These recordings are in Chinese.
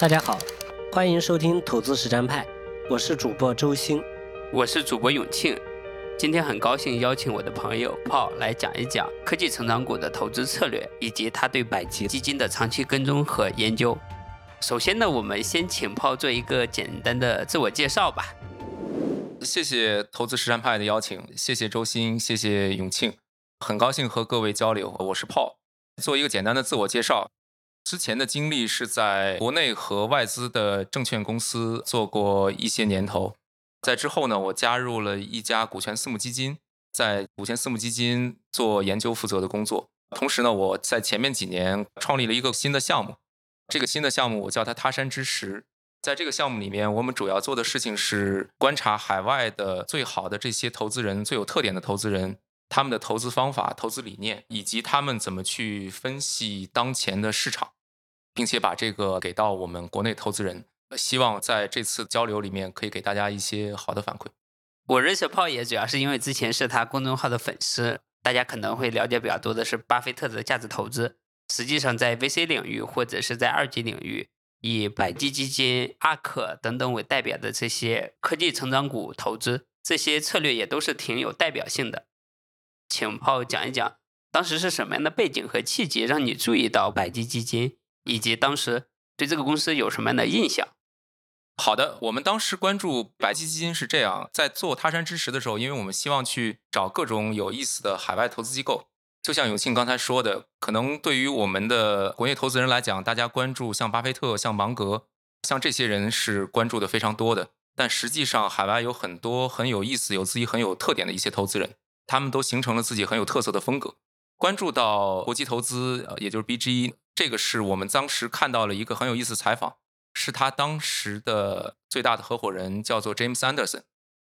大家好，欢迎收听投资实战派，我是主播周鑫，我是主播永庆。今天很高兴邀请我的朋友炮来讲一讲科技成长股的投资策略，以及他对百吉基金的长期跟踪和研究。首先呢，我们先请炮做一个简单的自我介绍吧。谢谢投资实战派的邀请，谢谢周鑫，谢谢永庆，很高兴和各位交流。我是炮，做一个简单的自我介绍。之前的经历是在国内和外资的证券公司做过一些年头，在之后呢，我加入了一家股权私募基金，在股权私募基金做研究负责的工作。同时呢，我在前面几年创立了一个新的项目，这个新的项目我叫它他山之石。在这个项目里面，我们主要做的事情是观察海外的最好的这些投资人、最有特点的投资人。他们的投资方法、投资理念，以及他们怎么去分析当前的市场。并且把这个给到我们国内投资人，希望在这次交流里面可以给大家一些好的反馈。我认识炮爷主要是因为之前是他公众号的粉丝，大家可能会了解比较多的是巴菲特的价值投资。实际上在 VC 领域或者是在二级领域，以百济基金、阿克等等为代表的这些科技成长股投资，这些策略也都是挺有代表性的。请炮讲一讲，当时是什么样的背景和契机让你注意到百济基金？以及当时对这个公司有什么样的印象？好的，我们当时关注百济基金是这样，在做他山之石的时候，因为我们希望去找各种有意思的海外投资机构。就像永庆刚才说的，可能对于我们的国内投资人来讲，大家关注像巴菲特、像芒格、像这些人是关注的非常多的。但实际上，海外有很多很有意思、有自己很有特点的一些投资人，他们都形成了自己很有特色的风格。关注到国际投资，也就是 BG。这个是我们当时看到了一个很有意思的采访，是他当时的最大的合伙人叫做 James Anderson，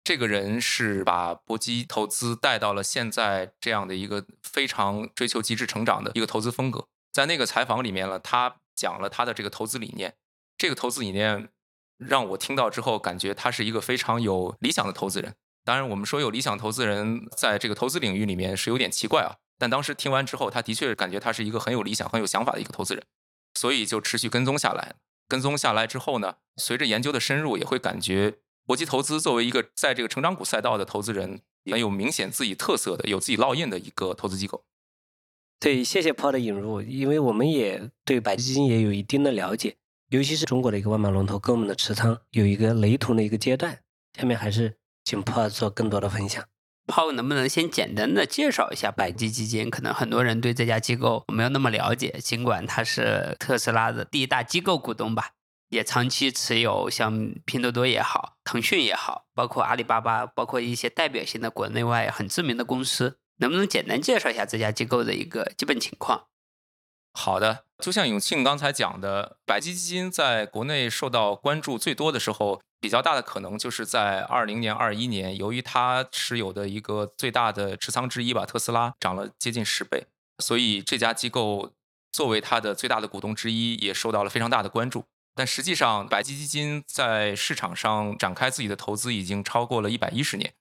这个人是把搏击投资带到了现在这样的一个非常追求极致成长的一个投资风格。在那个采访里面呢，他讲了他的这个投资理念，这个投资理念让我听到之后感觉他是一个非常有理想的投资人。当然，我们说有理想投资人在这个投资领域里面是有点奇怪啊。但当时听完之后，他的确感觉他是一个很有理想、很有想法的一个投资人，所以就持续跟踪下来。跟踪下来之后呢，随着研究的深入，也会感觉国际投资作为一个在这个成长股赛道的投资人，很有明显自己特色的、有自己烙印的一个投资机构。对，谢谢 po 的引入，因为我们也对百基金也有一定的了解，尤其是中国的一个万马龙头跟我们的持仓有一个雷同的一个阶段。下面还是请 po 做更多的分享。炮能不能先简单的介绍一下百济基金？可能很多人对这家机构没有那么了解，尽管它是特斯拉的第一大机构股东吧，也长期持有像拼多多也好、腾讯也好，包括阿里巴巴，包括一些代表性的国内外很知名的公司，能不能简单介绍一下这家机构的一个基本情况？好的，就像永庆刚才讲的，百济基金在国内受到关注最多的时候，比较大的可能就是在二零年、二一年，由于它持有的一个最大的持仓之一吧，特斯拉涨了接近十倍，所以这家机构作为它的最大的股东之一，也受到了非常大的关注。但实际上，百基基金在市场上展开自己的投资已经超过了一百一十年。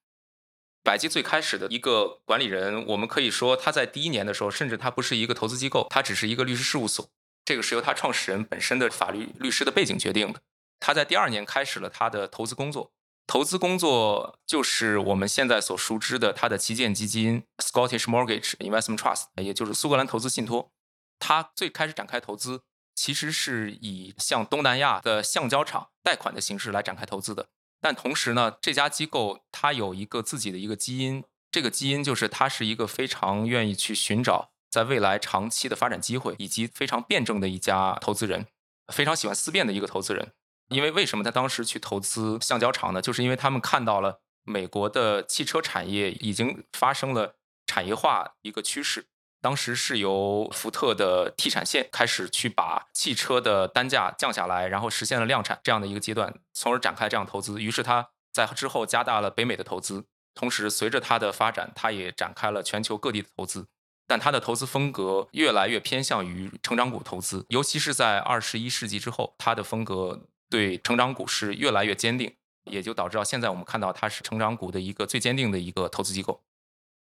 百济最开始的一个管理人，我们可以说他在第一年的时候，甚至他不是一个投资机构，他只是一个律师事务所。这个是由他创始人本身的法律律师的背景决定的。他在第二年开始了他的投资工作，投资工作就是我们现在所熟知的他的旗舰基金 Scottish Mortgage Investment Trust，也就是苏格兰投资信托。他最开始展开投资，其实是以向东南亚的橡胶厂贷款的形式来展开投资的。但同时呢，这家机构它有一个自己的一个基因，这个基因就是它是一个非常愿意去寻找在未来长期的发展机会，以及非常辩证的一家投资人，非常喜欢思辨的一个投资人。因为为什么他当时去投资橡胶厂呢？就是因为他们看到了美国的汽车产业已经发生了产业化一个趋势。当时是由福特的 T 产线开始去把汽车的单价降下来，然后实现了量产这样的一个阶段，从而展开这样投资。于是他在之后加大了北美的投资，同时随着它的发展，他也展开了全球各地的投资。但他的投资风格越来越偏向于成长股投资，尤其是在二十一世纪之后，他的风格对成长股是越来越坚定，也就导致到现在我们看到它是成长股的一个最坚定的一个投资机构。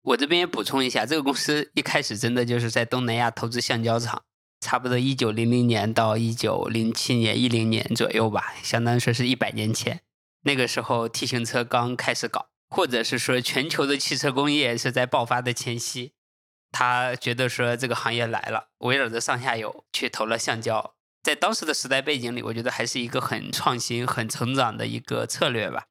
我这边也补充一下，这个公司一开始真的就是在东南亚投资橡胶厂，差不多一九零零年到一九零七年、一零年左右吧，相当于说是一百年前。那个时候 T 型车刚开始搞，或者是说全球的汽车工业是在爆发的前夕。他觉得说这个行业来了，围绕着上下游去投了橡胶。在当时的时代背景里，我觉得还是一个很创新、很成长的一个策略吧。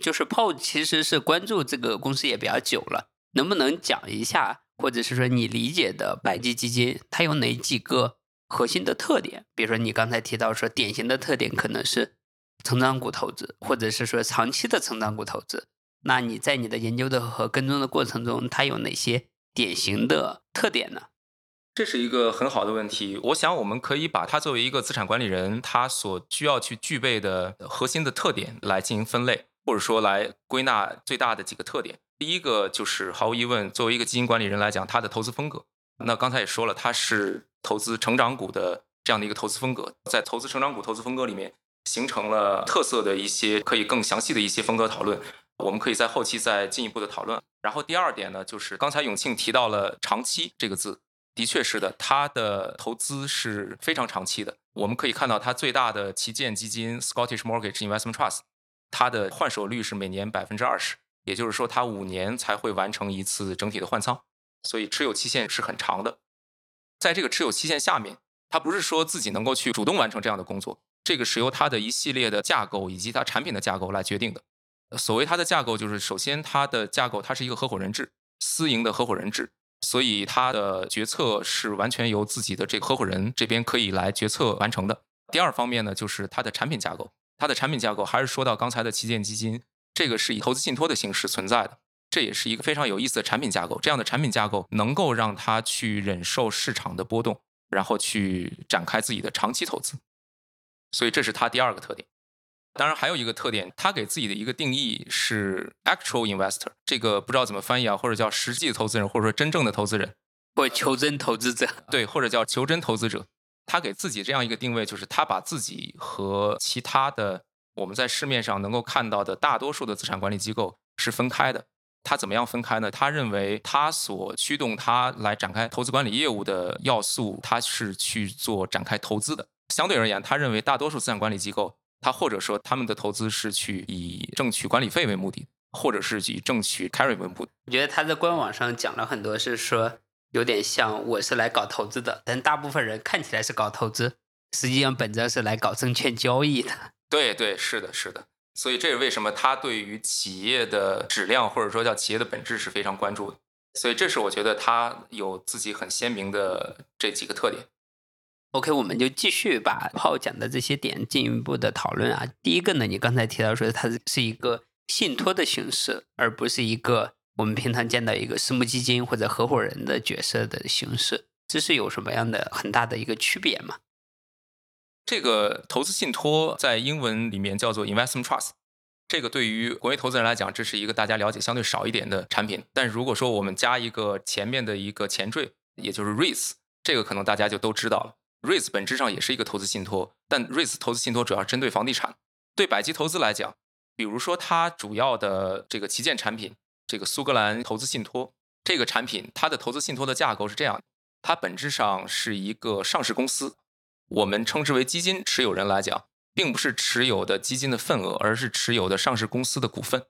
就是 Paul 其实是关注这个公司也比较久了，能不能讲一下，或者是说你理解的百济基金它有哪几个核心的特点？比如说你刚才提到说典型的特点可能是成长股投资，或者是说长期的成长股投资。那你在你的研究的和跟踪的过程中，它有哪些典型的特点呢？这是一个很好的问题，我想我们可以把它作为一个资产管理人他所需要去具备的核心的特点来进行分类，或者说来归纳最大的几个特点。第一个就是毫无疑问，作为一个基金管理人来讲，他的投资风格。那刚才也说了，他是投资成长股的这样的一个投资风格，在投资成长股投资风格里面形成了特色的一些可以更详细的一些风格讨论，我们可以在后期再进一步的讨论。然后第二点呢，就是刚才永庆提到了“长期”这个字。的确是的，它的投资是非常长期的。我们可以看到，它最大的旗舰基金 Scottish Mortgage Investment Trust，它的换手率是每年百分之二十，也就是说，它五年才会完成一次整体的换仓，所以持有期限是很长的。在这个持有期限下面，它不是说自己能够去主动完成这样的工作，这个是由它的一系列的架构以及它产品的架构来决定的。所谓它的架构，就是首先它的架构它是一个合伙人制，私营的合伙人制。所以他的决策是完全由自己的这个合伙人这边可以来决策完成的。第二方面呢，就是它的产品架构。它的产品架构还是说到刚才的旗舰基金，这个是以投资信托的形式存在的，这也是一个非常有意思的产品架构。这样的产品架构能够让他去忍受市场的波动，然后去展开自己的长期投资。所以这是他第二个特点。当然，还有一个特点，他给自己的一个定义是 actual investor，这个不知道怎么翻译啊，或者叫实际投资人，或者说真正的投资人，或求真投资者，对，或者叫求真投资者。他给自己这样一个定位，就是他把自己和其他的我们在市面上能够看到的大多数的资产管理机构是分开的。他怎么样分开呢？他认为他所驱动他来展开投资管理业务的要素，他是去做展开投资的。相对而言，他认为大多数资产管理机构。他或者说他们的投资是去以挣取管理费为目的，或者是以挣取 carry 为目的。我觉得他在官网上讲了很多，是说有点像我是来搞投资的，但大部分人看起来是搞投资，实际上本质是来搞证券交易的。对对，是的，是的。所以这是为什么他对于企业的质量或者说叫企业的本质是非常关注的。所以这是我觉得他有自己很鲜明的这几个特点。OK，我们就继续把炮讲的这些点进一步的讨论啊。第一个呢，你刚才提到说它是一个信托的形式，而不是一个我们平常见到一个私募基金或者合伙人的角色的形式，这是有什么样的很大的一个区别吗？这个投资信托在英文里面叫做 investment trust，这个对于国内投资人来讲，这是一个大家了解相对少一点的产品。但如果说我们加一个前面的一个前缀，也就是 REITs，这个可能大家就都知道了。REITs 本质上也是一个投资信托，但 REITs 投资信托主要针对房地产。对百济投资来讲，比如说它主要的这个旗舰产品，这个苏格兰投资信托这个产品，它的投资信托的架构是这样：它本质上是一个上市公司，我们称之为基金持有人来讲，并不是持有的基金的份额，而是持有的上市公司的股份。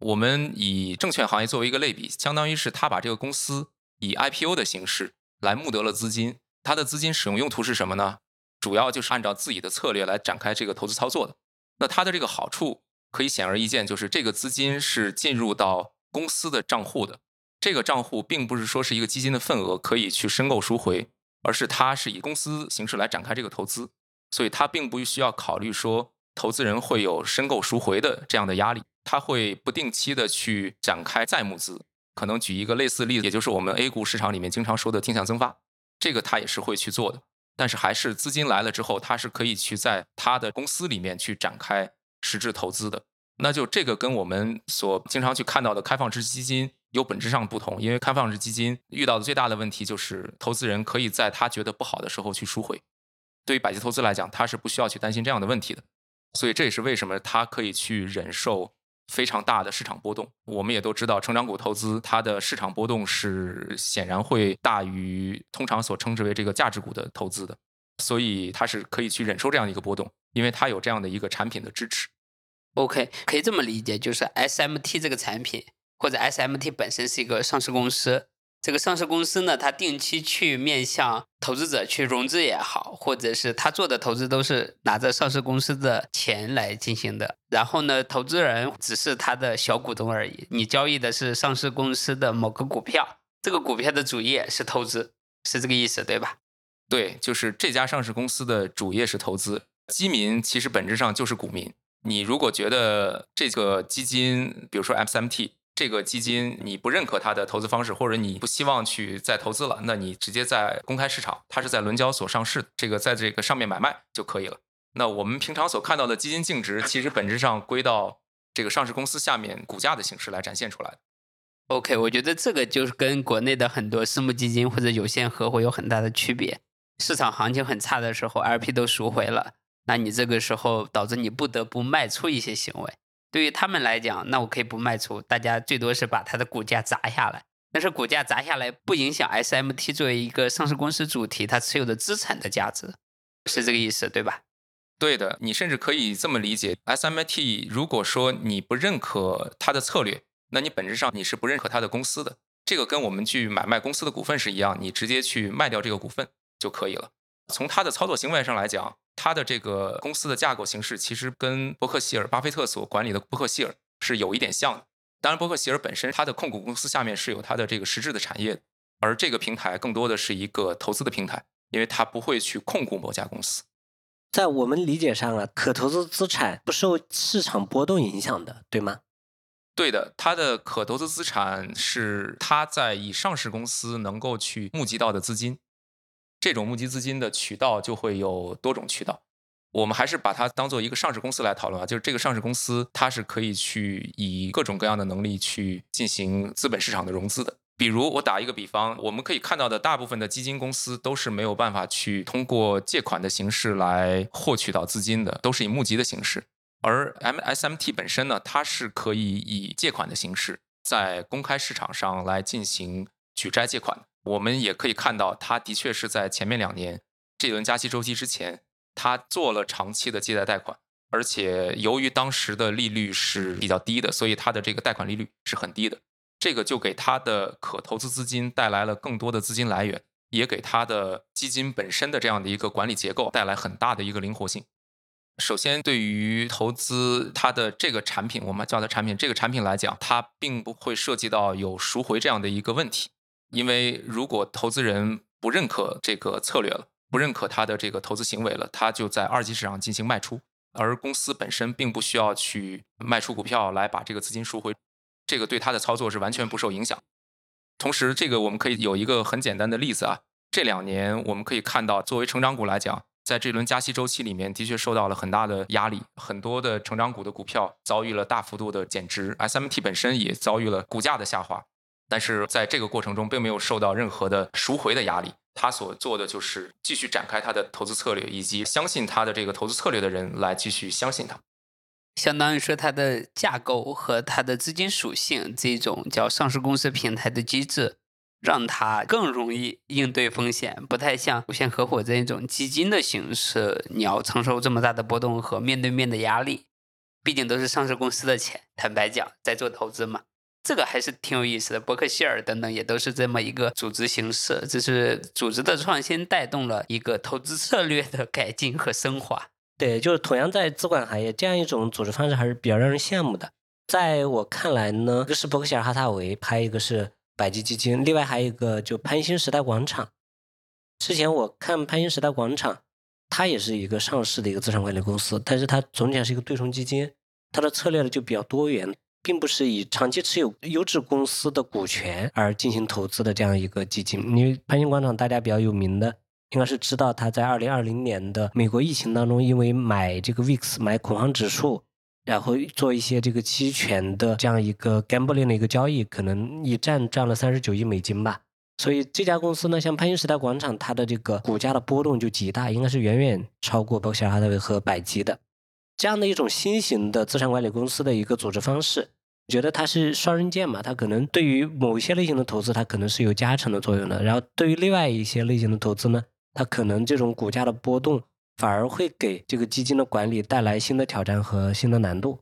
我们以证券行业作为一个类比，相当于是他把这个公司以 IPO 的形式来募得了资金。它的资金使用用途是什么呢？主要就是按照自己的策略来展开这个投资操作的。那它的这个好处可以显而易见，就是这个资金是进入到公司的账户的。这个账户并不是说是一个基金的份额可以去申购赎回，而是它是以公司形式来展开这个投资，所以它并不需要考虑说投资人会有申购赎回的这样的压力。它会不定期的去展开再募资。可能举一个类似例子，也就是我们 A 股市场里面经常说的定向增发。这个他也是会去做的，但是还是资金来了之后，他是可以去在他的公司里面去展开实质投资的。那就这个跟我们所经常去看到的开放式基金有本质上不同，因为开放式基金遇到的最大的问题就是投资人可以在他觉得不好的时候去赎回。对于百济投资来讲，他是不需要去担心这样的问题的。所以这也是为什么他可以去忍受非常大的市场波动。我们也都知道，成长股投资它的市场波动是显然会大于通常所称之为这个价值股的投资的，所以它是可以去忍受这样一个波动，因为它有这样的一个产品的支持。OK，可以这么理解，就是 SMT 这个产品或者 SMT 本身是一个上市公司。这个上市公司呢，它定期去面向投资者去融资也好，或者是他做的投资都是拿着上市公司的钱来进行的。然后呢，投资人只是他的小股东而已。你交易的是上市公司的某个股票，这个股票的主业是投资，是这个意思对吧？对，就是这家上市公司的主业是投资，基民其实本质上就是股民。你如果觉得这个基金，比如说 SMT。这个基金你不认可它的投资方式，或者你不希望去再投资了，那你直接在公开市场，它是在伦交所上市，这个在这个上面买卖就可以了。那我们平常所看到的基金净值，其实本质上归到这个上市公司下面股价的形式来展现出来。OK，我觉得这个就是跟国内的很多私募基金或者有限合伙有很大的区别。市场行情很差的时候，LP 都赎回了，那你这个时候导致你不得不卖出一些行为。对于他们来讲，那我可以不卖出，大家最多是把它的股价砸下来。但是股价砸下来不影响 SMT 作为一个上市公司主体它持有的资产的价值，是这个意思对吧？对的，你甚至可以这么理解：SMT 如果说你不认可它的策略，那你本质上你是不认可它的公司的。这个跟我们去买卖公司的股份是一样，你直接去卖掉这个股份就可以了。从它的操作行为上来讲，它的这个公司的架构形式其实跟伯克希尔、巴菲特所管理的伯克希尔是有一点像的。当然，伯克希尔本身它的控股公司下面是有它的这个实质的产业，而这个平台更多的是一个投资的平台，因为它不会去控股某家公司。在我们理解上啊，可投资资产不受市场波动影响的，对吗？对的，它的可投资资产是它在以上市公司能够去募集到的资金。这种募集资金的渠道就会有多种渠道，我们还是把它当做一个上市公司来讨论啊。就是这个上市公司，它是可以去以各种各样的能力去进行资本市场的融资的。比如我打一个比方，我们可以看到的大部分的基金公司都是没有办法去通过借款的形式来获取到资金的，都是以募集的形式。而 MSMT 本身呢，它是可以以借款的形式在公开市场上来进行举债借款的。我们也可以看到，它的确是在前面两年这轮加息周期之前，它做了长期的借贷贷款，而且由于当时的利率是比较低的，所以它的这个贷款利率是很低的。这个就给它的可投资资金带来了更多的资金来源，也给它的基金本身的这样的一个管理结构带来很大的一个灵活性。首先，对于投资它的这个产品，我们叫它产品，这个产品来讲，它并不会涉及到有赎回这样的一个问题。因为如果投资人不认可这个策略了，不认可他的这个投资行为了，他就在二级市场进行卖出，而公司本身并不需要去卖出股票来把这个资金赎回，这个对他的操作是完全不受影响。同时，这个我们可以有一个很简单的例子啊，这两年我们可以看到，作为成长股来讲，在这轮加息周期里面，的确受到了很大的压力，很多的成长股的股票遭遇了大幅度的减值，SMT 本身也遭遇了股价的下滑。但是在这个过程中，并没有受到任何的赎回的压力。他所做的就是继续展开他的投资策略，以及相信他的这个投资策略的人来继续相信他。相当于说，它的架构和它的资金属性这种叫上市公司平台的机制，让它更容易应对风险，不太像有限合伙这种基金的形式，你要承受这么大的波动和面对面的压力。毕竟都是上市公司的钱，坦白讲，在做投资嘛。这个还是挺有意思的，伯克希尔等等也都是这么一个组织形式，这是组织的创新带动了一个投资策略的改进和升华。对，就是同样在资管行业，这样一种组织方式还是比较让人羡慕的。在我看来呢，一个是伯克希尔哈撒韦，还有一个是百济基金，另外还有一个就潘兴时代广场。之前我看潘兴时代广场，它也是一个上市的一个资产管理公司，但是它总体上是一个对冲基金，它的策略呢就比较多元。并不是以长期持有优质公司的股权而进行投资的这样一个基金。因为潘兴广场大家比较有名的，应该是知道他在二零二零年的美国疫情当中，因为买这个 VIX 买恐慌指数，然后做一些这个期权的这样一个 gambling 的一个交易，可能一战赚了三十九亿美金吧。所以这家公司呢，像潘兴时代广场，它的这个股价的波动就极大，应该是远远超过伯克希尔哈撒韦和百济的。这样的一种新型的资产管理公司的一个组织方式，觉得它是双刃剑嘛，它可能对于某些类型的投资，它可能是有加成的作用的，然后对于另外一些类型的投资呢，它可能这种股价的波动反而会给这个基金的管理带来新的挑战和新的难度。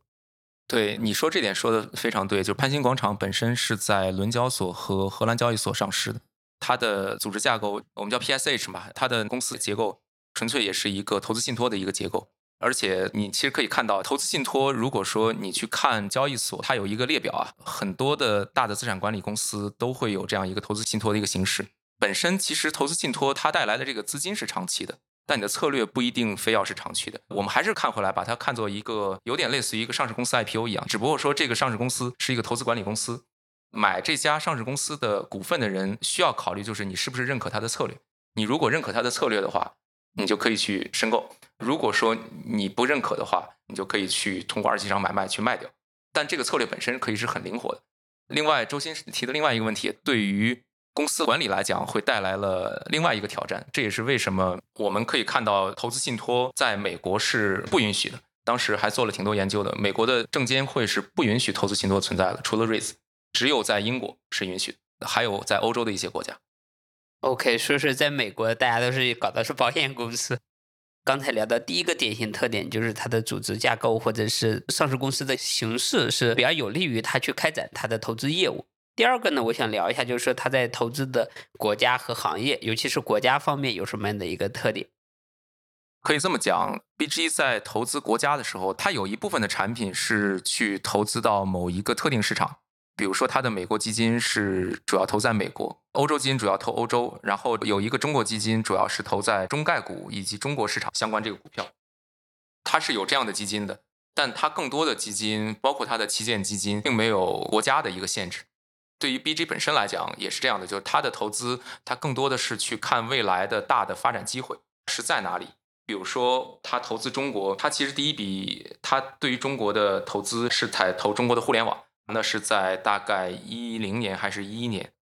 对你说这点说的非常对，就是潘兴广场本身是在伦交所和荷兰交易所上市的，它的组织架构我们叫 PSH 嘛，它的公司结构纯粹也是一个投资信托的一个结构，而且你其实可以看到，投资信托如果说你去看交易所，它有一个列表啊，很多的大的资产管理公司都会有这样一个投资信托的一个形式。本身其实投资信托它带来的这个资金是长期的。但你的策略不一定非要是长期的，我们还是看回来，把它看作一个有点类似于一个上市公司 IPO 一样，只不过说这个上市公司是一个投资管理公司，买这家上市公司的股份的人需要考虑就是你是不是认可它的策略。你如果认可它的策略的话，你就可以去申购；如果说你不认可的话，你就可以去通过二级市场买卖去卖掉。但这个策略本身可以是很灵活的。另外，周鑫提的另外一个问题，对于。公司管理来讲，会带来了另外一个挑战。这也是为什么我们可以看到，投资信托在美国是不允许的。当时还做了挺多研究的，美国的证监会是不允许投资信托存在的，除了 REITs，只有在英国是允许的，还有在欧洲的一些国家。OK，说是在美国，大家都是搞的是保险公司。刚才聊到第一个典型特点，就是它的组织架构或者是上市公司的形式是比较有利于它去开展它的投资业务。第二个呢，我想聊一下，就是说他在投资的国家和行业，尤其是国家方面有什么样的一个特点？可以这么讲，BG 在投资国家的时候，它有一部分的产品是去投资到某一个特定市场，比如说它的美国基金是主要投在美国，欧洲基金主要投欧洲，然后有一个中国基金主要是投在中概股以及中国市场相关这个股票，它是有这样的基金的，但它更多的基金，包括它的旗舰基金，并没有国家的一个限制。对于 BG 本身来讲也是这样的，就是它的投资，它更多的是去看未来的大的发展机会是在哪里。比如说，它投资中国，它其实第一笔它对于中国的投资是在投中国的互联网，那是在大概一零年还是一一年，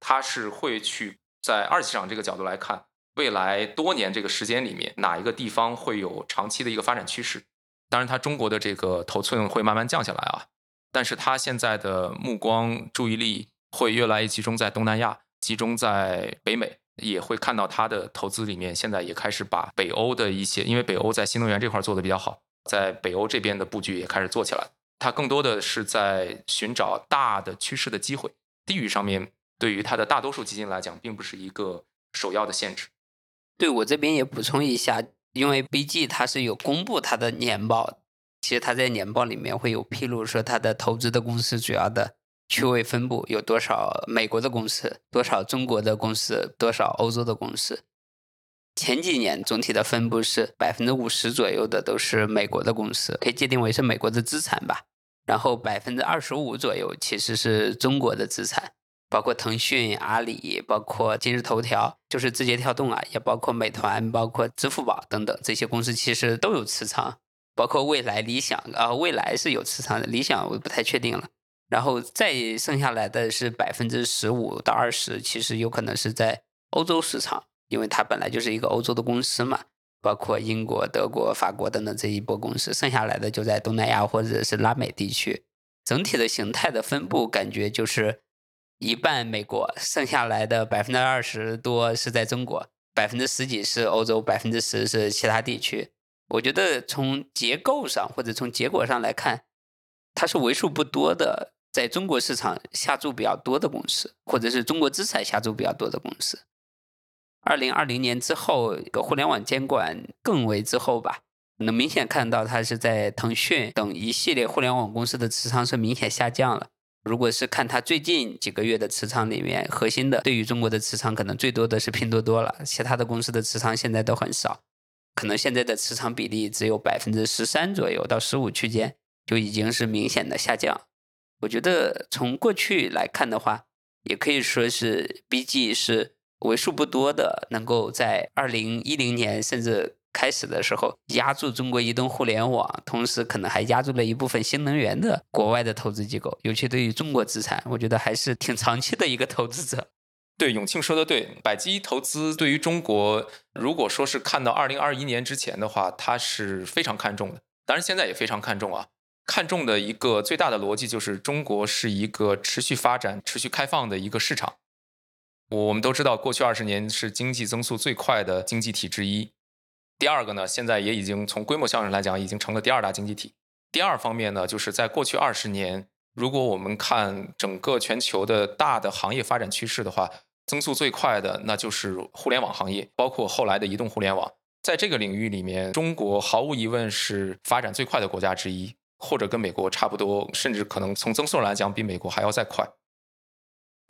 他是会去在二级市场这个角度来看，未来多年这个时间里面哪一个地方会有长期的一个发展趋势。当然，他中国的这个头寸会慢慢降下来啊。但是他现在的目光注意力会越来越集中在东南亚，集中在北美，也会看到他的投资里面现在也开始把北欧的一些，因为北欧在新能源这块做的比较好，在北欧这边的布局也开始做起来。它更多的是在寻找大的趋势的机会，地域上面对于它的大多数基金来讲，并不是一个首要的限制。对我这边也补充一下，因为 BG 它是有公布它的年报。其实它在年报里面会有披露，说它的投资的公司主要的区位分布有多少美国的公司，多少中国的公司，多少欧洲的公司。前几年总体的分布是百分之五十左右的都是美国的公司，可以界定为是美国的资产吧。然后百分之二十五左右其实是中国的资产，包括腾讯、阿里，包括今日头条，就是字节跳动啊，也包括美团，包括支付宝等等这些公司，其实都有持仓。包括未来、理想啊，未来是有持仓的，理想我不太确定了。然后再剩下来的是百分之十五到二十，其实有可能是在欧洲市场，因为它本来就是一个欧洲的公司嘛，包括英国、德国、法国等等这一波公司。剩下来的就在东南亚或者是拉美地区。整体的形态的分布感觉就是一半美国，剩下来的百分之二十多是在中国，百分之十几是欧洲，百分之十是其他地区。我觉得从结构上或者从结果上来看，它是为数不多的在中国市场下注比较多的公司，或者是中国资产下注比较多的公司。二零二零年之后，互联网监管更为之后吧，能明显看到它是在腾讯等一系列互联网公司的持仓是明显下降了。如果是看它最近几个月的持仓里面，核心的对于中国的持仓可能最多的是拼多多了，其他的公司的持仓现在都很少。可能现在的持仓比例只有百分之十三左右到十五区间，就已经是明显的下降。我觉得从过去来看的话，也可以说是 BG 是为数不多的能够在二零一零年甚至开始的时候压住中国移动互联网，同时可能还压住了一部分新能源的国外的投资机构，尤其对于中国资产，我觉得还是挺长期的一个投资者。对永庆说的对，百基投资对于中国，如果说是看到二零二一年之前的话，它是非常看重的。当然现在也非常看重啊。看重的一个最大的逻辑就是中国是一个持续发展、持续开放的一个市场。我们都知道，过去二十年是经济增速最快的经济体之一。第二个呢，现在也已经从规模效应来讲，已经成了第二大经济体。第二方面呢，就是在过去二十年，如果我们看整个全球的大的行业发展趋势的话，增速最快的那就是互联网行业，包括后来的移动互联网。在这个领域里面，中国毫无疑问是发展最快的国家之一。或者跟美国差不多，甚至可能从增速来讲比美国还要再快。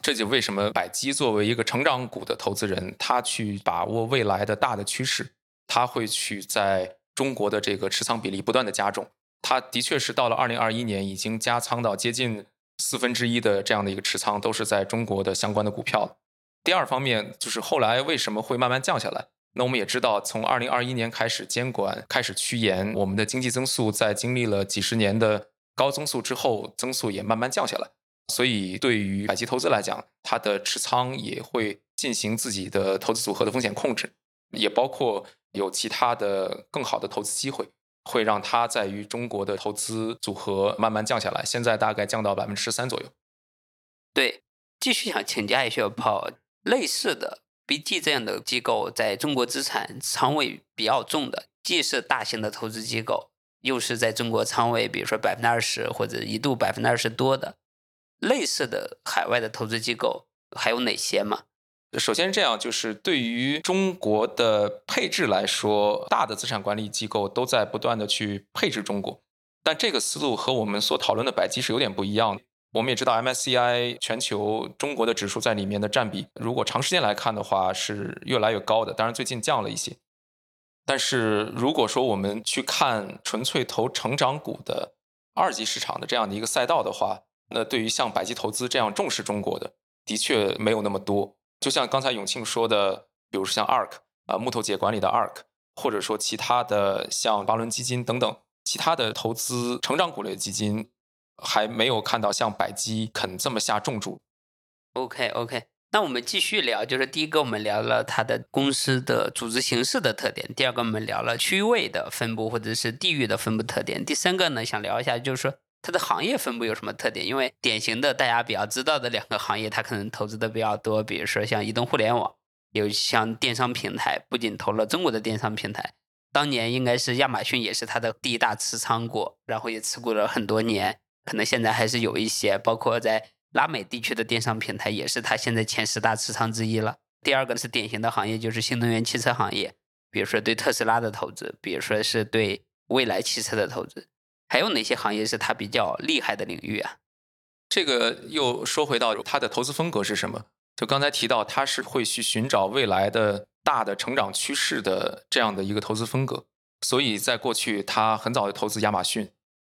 这就为什么百基作为一个成长股的投资人，他去把握未来的大的趋势，他会去在中国的这个持仓比例不断的加重。他的确是到了二零二一年，已经加仓到接近四分之一的这样的一个持仓，都是在中国的相关的股票。第二方面就是后来为什么会慢慢降下来？那我们也知道，从二零二一年开始，监管开始趋严，我们的经济增速在经历了几十年的高增速之后，增速也慢慢降下来。所以，对于百基投资来讲，它的持仓也会进行自己的投资组合的风险控制，也包括有其他的更好的投资机会，会让它在于中国的投资组合慢慢降下来。现在大概降到百分之十三左右。对，继续想请教一下 Paul，类似的。BG 这样的机构在中国资产仓位比较重的，既是大型的投资机构，又是在中国仓位，比如说百分之二十或者一度百分之二十多的，类似的海外的投资机构还有哪些吗？首先，这样就是对于中国的配置来说，大的资产管理机构都在不断的去配置中国，但这个思路和我们所讨论的百基是有点不一样的。我们也知道，MSCI 全球中国的指数在里面的占比，如果长时间来看的话，是越来越高的。当然，最近降了一些。但是，如果说我们去看纯粹投成长股的二级市场的这样的一个赛道的话，那对于像百基投资这样重视中国的，的确没有那么多。就像刚才永庆说的，比如说像 ARK 啊，木头姐管理的 ARK，或者说其他的像巴伦基金等等，其他的投资成长股类基金。还没有看到像百基肯这么下重注。OK OK，那我们继续聊，就是第一个我们聊了它的公司的组织形式的特点，第二个我们聊了区位的分布或者是地域的分布特点，第三个呢想聊一下，就是说它的行业分布有什么特点？因为典型的大家比较知道的两个行业，它可能投资的比较多，比如说像移动互联网，有像电商平台，不仅投了中国的电商平台，当年应该是亚马逊也是它的第一大持仓股，然后也持股了很多年。可能现在还是有一些，包括在拉美地区的电商平台，也是它现在前十大持仓之一了。第二个是典型的行业，就是新能源汽车行业，比如说对特斯拉的投资，比如说是对未来汽车的投资。还有哪些行业是它比较厉害的领域啊？这个又说回到它的投资风格是什么？就刚才提到，它是会去寻找未来的大的成长趋势的这样的一个投资风格。所以在过去，他很早就投资亚马逊。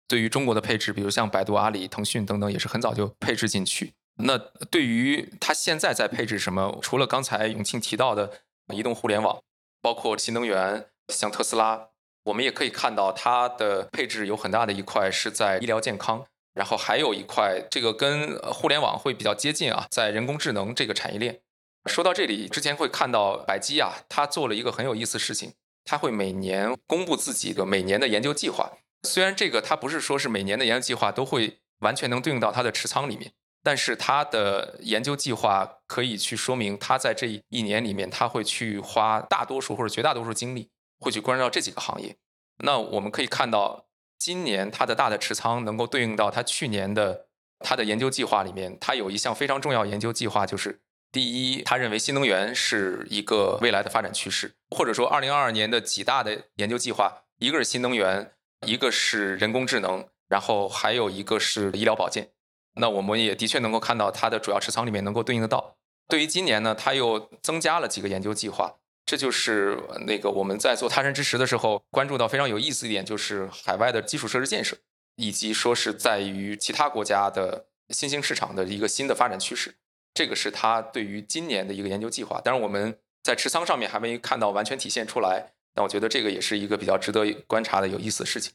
对于中国的配置，比如像百度、阿里、腾讯等等，也是很早就配置进去。那对于它现在在配置什么？除了刚才永庆提到的移动互联网，包括新能源，像特斯拉，我们也可以看到它的配置有很大的一块是在医疗健康，然后还有一块这个跟互联网会比较接近啊，在人工智能这个产业链。说到这里，之前会看到百基啊，它做了一个很有意思的事情，它会每年公布自己的每年的研究计划。虽然这个它不是说是每年的研究计划都会完全能对应到它的持仓里面，但是它的研究计划可以去说明它在这一年里面，它会去花大多数或者绝大多数精力会去关注到这几个行业。那我们可以看到，今年它的大的持仓能够对应到它去年的它的研究计划里面，它有一项非常重要研究计划，就是第一，他认为新能源是一个未来的发展趋势，或者说二零二二年的几大的研究计划，一个是新能源。一个是人工智能，然后还有一个是医疗保健。那我们也的确能够看到它的主要持仓里面能够对应得到。对于今年呢，它又增加了几个研究计划。这就是那个我们在做他山之石的时候关注到非常有意思一点，就是海外的基础设施建设，以及说是在于其他国家的新兴市场的一个新的发展趋势。这个是他对于今年的一个研究计划。当然我们在持仓上面还没看到完全体现出来。但我觉得这个也是一个比较值得观察的有意思的事情，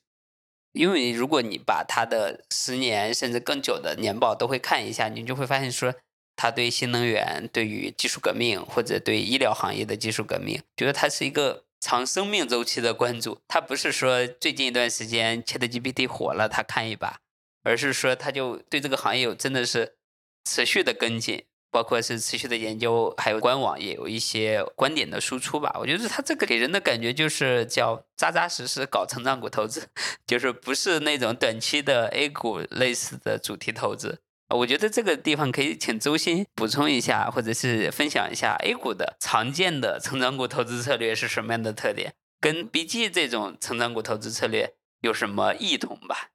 因为如果你把它的十年甚至更久的年报都会看一下，你就会发现说，他对新能源、对于技术革命或者对医疗行业的技术革命，觉得它是一个长生命周期的关注。他不是说最近一段时间 ChatGPT 火了，他看一把，而是说他就对这个行业有真的是持续的跟进。包括是持续的研究，还有官网也有一些观点的输出吧。我觉得他这个给人的感觉就是叫扎扎实实搞成长股投资，就是不是那种短期的 A 股类似的主题投资。我觉得这个地方可以请周鑫补充一下，或者是分享一下 A 股的常见的成长股投资策略是什么样的特点，跟 BG 这种成长股投资策略有什么异同吧？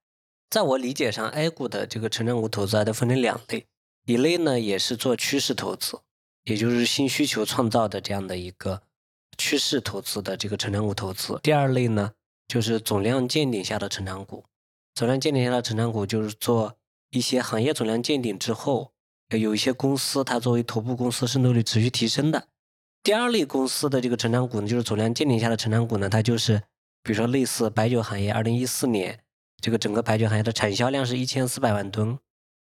在我理解上，A 股的这个成长股投资啊，都分成两类。一类呢，也是做趋势投资，也就是新需求创造的这样的一个趋势投资的这个成长股投资。第二类呢，就是总量见顶下的成长股。总量见顶下的成长股，就是做一些行业总量见顶之后，有一些公司它作为头部公司渗透率持续提升的。第二类公司的这个成长股呢，就是总量见顶下的成长股呢，它就是比如说类似白酒行业，二零一四年这个整个白酒行业的产销量是一千四百万吨。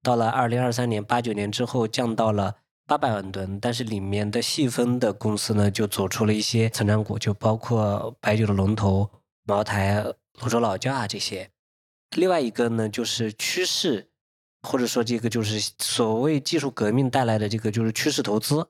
到了二零二三年八九年之后，降到了八百万吨，但是里面的细分的公司呢，就走出了一些成长股，就包括白酒的龙头茅台、泸州老窖啊这些。另外一个呢，就是趋势，或者说这个就是所谓技术革命带来的这个就是趋势投资。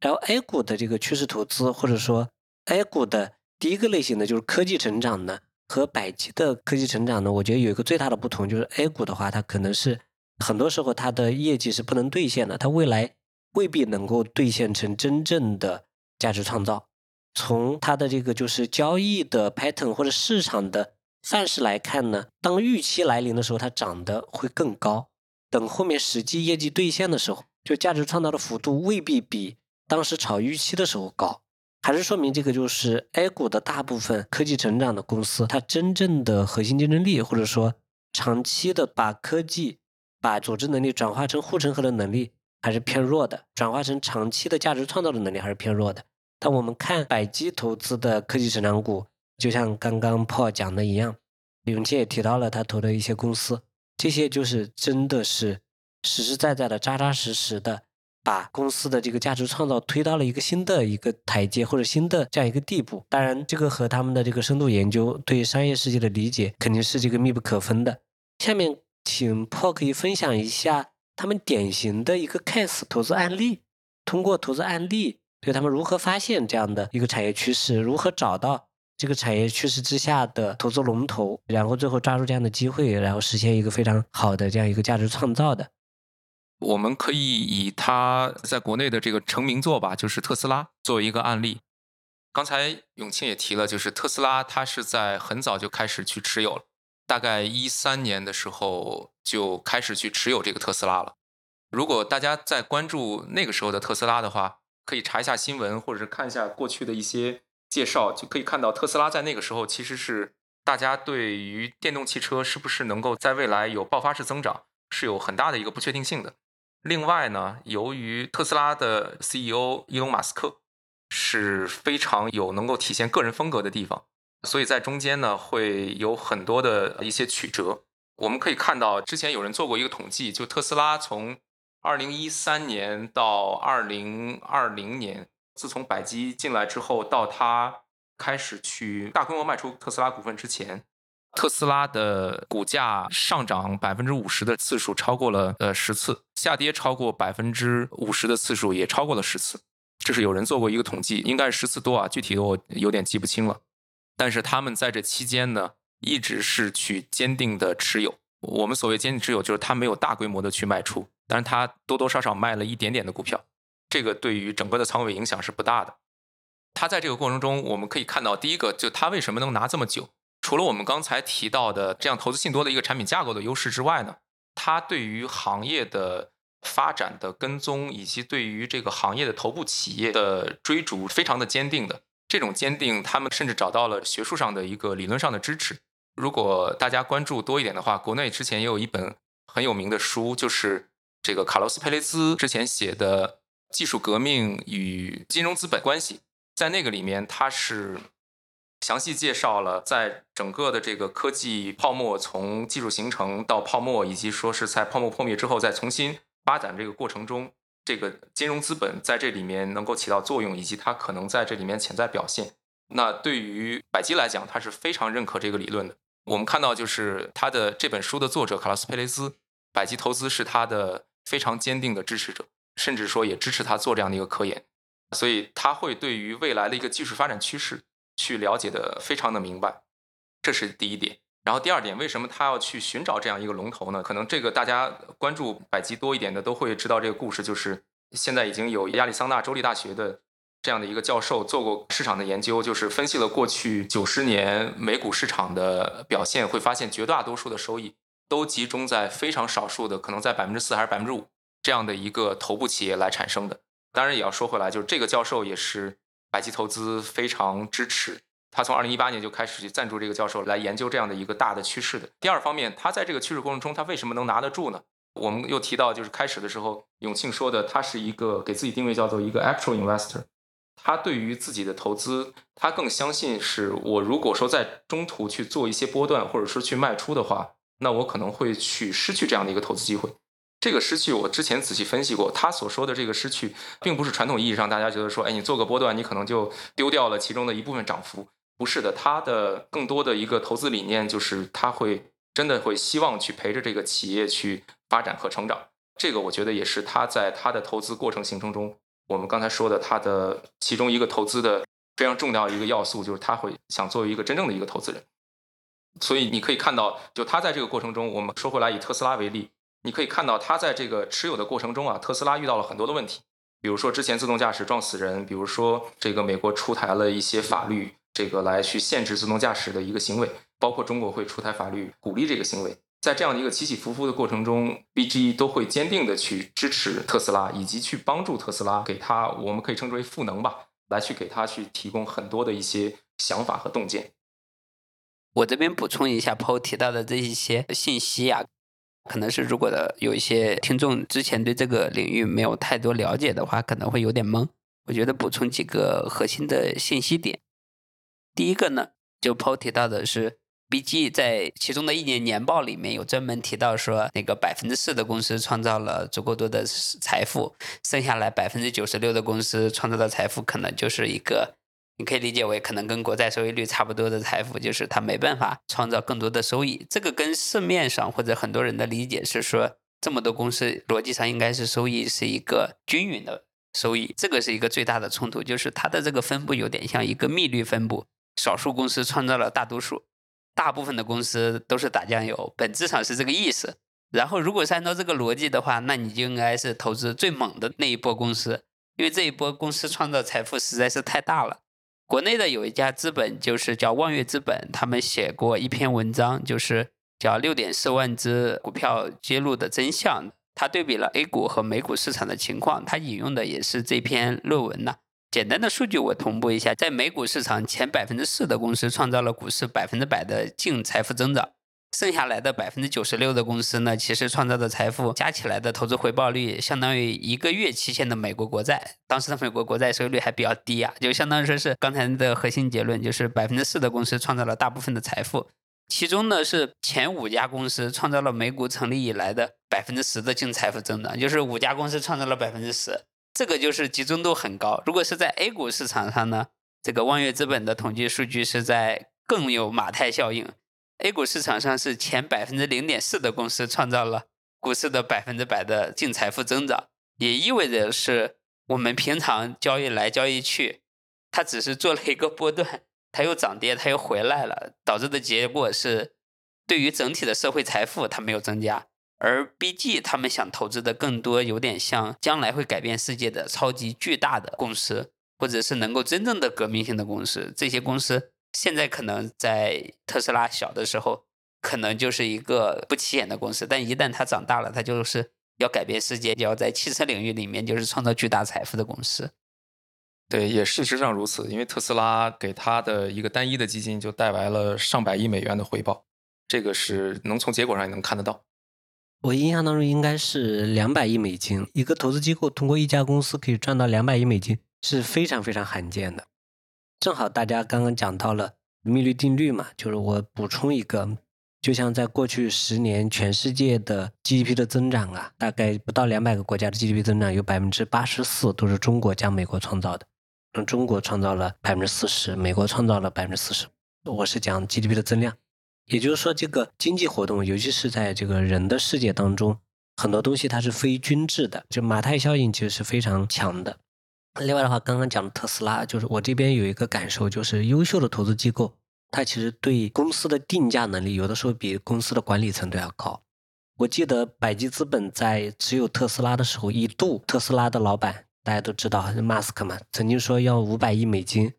然后 A 股的这个趋势投资，或者说 A 股的第一个类型呢，就是科技成长呢，和百吉的科技成长呢，我觉得有一个最大的不同，就是 A 股的话，它可能是。很多时候，它的业绩是不能兑现的，它未来未必能够兑现成真正的价值创造。从它的这个就是交易的 pattern 或者市场的范式来看呢，当预期来临的时候，它涨得会更高；等后面实际业绩兑现的时候，就价值创造的幅度未必比当时炒预期的时候高。还是说明这个就是 A 股的大部分科技成长的公司，它真正的核心竞争力，或者说长期的把科技。把组织能力转化成护城河的能力还是偏弱的，转化成长期的价值创造的能力还是偏弱的。但我们看百基投资的科技成长股，就像刚刚 Paul 讲的一样，永清也提到了他投的一些公司，这些就是真的是实实在在的、扎扎实实的，把公司的这个价值创造推到了一个新的一个台阶或者新的这样一个地步。当然，这个和他们的这个深度研究对商业世界的理解肯定是这个密不可分的。下面。请 Paul 可以分享一下他们典型的一个 case 投资案例，通过投资案例，对他们如何发现这样的一个产业趋势，如何找到这个产业趋势之下的投资龙头，然后最后抓住这样的机会，然后实现一个非常好的这样一个价值创造的。我们可以以他在国内的这个成名作吧，就是特斯拉作为一个案例。刚才永庆也提了，就是特斯拉，它是在很早就开始去持有了。大概一三年的时候就开始去持有这个特斯拉了。如果大家在关注那个时候的特斯拉的话，可以查一下新闻，或者是看一下过去的一些介绍，就可以看到特斯拉在那个时候其实是大家对于电动汽车是不是能够在未来有爆发式增长是有很大的一个不确定性的。另外呢，由于特斯拉的 CEO 伊隆马斯克是非常有能够体现个人风格的地方。所以在中间呢，会有很多的一些曲折。我们可以看到，之前有人做过一个统计，就特斯拉从二零一三年到二零二零年，自从百基进来之后，到他开始去大规模卖出特斯拉股份之前，特斯拉的股价上涨百分之五十的次数超过了呃十次，下跌超过百分之五十的次数也超过了十次。这是有人做过一个统计，应该是十次多啊，具体的我有点记不清了。但是他们在这期间呢，一直是去坚定的持有。我们所谓坚定持有，就是他没有大规模的去卖出，但是他多多少少卖了一点点的股票。这个对于整个的仓位影响是不大的。他在这个过程中，我们可以看到，第一个就他为什么能拿这么久，除了我们刚才提到的这样投资信多的一个产品架构的优势之外呢，他对于行业的发展的跟踪，以及对于这个行业的头部企业的追逐，非常的坚定的。这种坚定，他们甚至找到了学术上的一个理论上的支持。如果大家关注多一点的话，国内之前也有一本很有名的书，就是这个卡洛斯·佩雷兹之前写的《技术革命与金融资本关系》。在那个里面，他是详细介绍了在整个的这个科技泡沫从技术形成到泡沫，以及说是在泡沫破灭之后再重新发展这个过程中。这个金融资本在这里面能够起到作用，以及它可能在这里面潜在表现。那对于百基来讲，他是非常认可这个理论的。我们看到，就是他的这本书的作者卡拉斯·佩雷斯，百基投资是他的非常坚定的支持者，甚至说也支持他做这样的一个科研。所以他会对于未来的一个技术发展趋势去了解的非常的明白，这是第一点。然后第二点，为什么他要去寻找这样一个龙头呢？可能这个大家关注百基多一点的都会知道这个故事，就是现在已经有亚利桑那州立大学的这样的一个教授做过市场的研究，就是分析了过去九十年美股市场的表现，会发现绝大多数的收益都集中在非常少数的，可能在百分之四还是百分之五这样的一个头部企业来产生的。当然也要说回来，就是这个教授也是百基投资非常支持。他从二零一八年就开始去赞助这个教授来研究这样的一个大的趋势的。第二方面，他在这个趋势过程中，他为什么能拿得住呢？我们又提到，就是开始的时候，永庆说的，他是一个给自己定位叫做一个 actual investor。他对于自己的投资，他更相信是我如果说在中途去做一些波段，或者说去卖出的话，那我可能会去失去这样的一个投资机会。这个失去，我之前仔细分析过，他所说的这个失去，并不是传统意义上大家觉得说，哎，你做个波段，你可能就丢掉了其中的一部分涨幅。不是的，他的更多的一个投资理念就是他会真的会希望去陪着这个企业去发展和成长。这个我觉得也是他在他的投资过程形成中，我们刚才说的他的其中一个投资的非常重要一个要素，就是他会想作为一个真正的一个投资人。所以你可以看到，就他在这个过程中，我们说回来以特斯拉为例，你可以看到他在这个持有的过程中啊，特斯拉遇到了很多的问题，比如说之前自动驾驶撞死人，比如说这个美国出台了一些法律。这个来去限制自动驾驶的一个行为，包括中国会出台法律鼓励这个行为。在这样的一个起起伏伏的过程中，BG 都会坚定的去支持特斯拉，以及去帮助特斯拉，给他我们可以称之为赋能吧，来去给他去提供很多的一些想法和洞见。我这边补充一下 PO 提到的这一些信息啊，可能是如果的有一些听众之前对这个领域没有太多了解的话，可能会有点懵。我觉得补充几个核心的信息点。第一个呢，就 Paul 提到的是，BG 在其中的一年年报里面有专门提到说，那个百分之四的公司创造了足够多的财富，剩下来百分之九十六的公司创造的财富可能就是一个，你可以理解为可能跟国债收益率差不多的财富，就是它没办法创造更多的收益。这个跟市面上或者很多人的理解是说，这么多公司逻辑上应该是收益是一个均匀的收益，这个是一个最大的冲突，就是它的这个分布有点像一个密律分布。少数公司创造了大多数，大部分的公司都是打酱油，本质上是这个意思。然后，如果是按照这个逻辑的话，那你就应该是投资最猛的那一波公司，因为这一波公司创造财富实在是太大了。国内的有一家资本就是叫望月资本，他们写过一篇文章，就是叫《六点四万只股票揭露的真相》，他对比了 A 股和美股市场的情况，他引用的也是这篇论文呢。简单的数据我同步一下，在美股市场前百分之四的公司创造了股市百分之百的净财富增长，剩下来的百分之九十六的公司呢，其实创造的财富加起来的投资回报率相当于一个月期限的美国国债。当时的美国国债收益率还比较低啊，就相当于说是刚才的核心结论，就是百分之四的公司创造了大部分的财富，其中呢是前五家公司创造了美股成立以来的百分之十的净财富增长，就是五家公司创造了百分之十。这个就是集中度很高。如果是在 A 股市场上呢，这个望月资本的统计数据是在更有马太效应。A 股市场上是前百分之零点四的公司创造了股市的百分之百的净财富增长，也意味着是我们平常交易来交易去，它只是做了一个波段，它又涨跌，它又回来了，导致的结果是对于整体的社会财富它没有增加。而 BG 他们想投资的更多有点像将来会改变世界的超级巨大的公司，或者是能够真正的革命性的公司。这些公司现在可能在特斯拉小的时候，可能就是一个不起眼的公司，但一旦它长大了，它就是要改变世界，要在汽车领域里面就是创造巨大财富的公司。对，也事实上如此，因为特斯拉给他的一个单一的基金就带来了上百亿美元的回报，这个是能从结果上也能看得到。我印象当中应该是两百亿美金，一个投资机构通过一家公司可以赚到两百亿美金，是非常非常罕见的。正好大家刚刚讲到了密律定律嘛，就是我补充一个，就像在过去十年，全世界的 GDP 的增长啊，大概不到两百个国家的 GDP 增长有百分之八十四都是中国加美国创造的。嗯，中国创造了百分之四十，美国创造了百分之四十。我是讲 GDP 的增量，也就是说，这个经济活动，尤其是在这个人的世界当中，很多东西它是非均质的，就马太效应其实是非常强的。另外的话，刚刚讲的特斯拉，就是我这边有一个感受，就是优秀的投资机构，它其实对公司的定价能力，有的时候比公司的管理层都要高。我记得百济资本在持有特斯拉的时候，一度特斯拉的老板大家都知道是马斯克嘛，曾经说要五百亿美金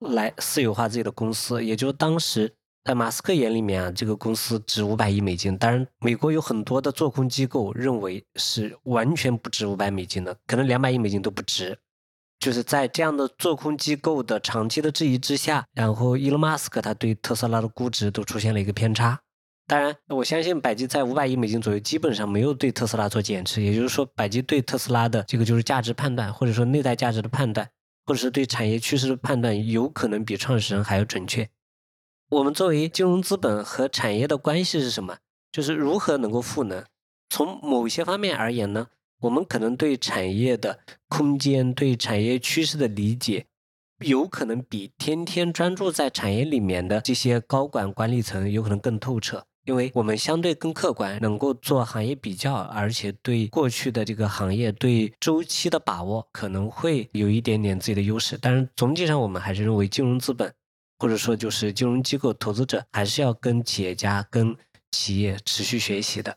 来私有化自己的公司，也就是当时在马斯克眼里面啊，这个公司值五百亿美金。当然，美国有很多的做空机构认为是完全不值五百美金的，可能两百亿美金都不值。就是在这样的做空机构的长期的质疑之下，然后伊隆马斯克他对特斯拉的估值都出现了一个偏差。当然，我相信百济在五百亿美金左右，基本上没有对特斯拉做减持。也就是说，百济对特斯拉的这个就是价值判断，或者说内在价值的判断，或者是对产业趋势的判断，有可能比创始人还要准确。我们作为金融资本和产业的关系是什么？就是如何能够赋能？从某些方面而言呢，我们可能对产业的空间、对产业趋势的理解。有可能比天天专注在产业里面的这些高管管理层有可能更透彻，因为我们相对更客观，能够做行业比较，而且对过去的这个行业对周期的把握可能会有一点点自己的优势。但是总体上，我们还是认为金融资本或者说就是金融机构投资者还是要跟企业家、跟企业持续学习的。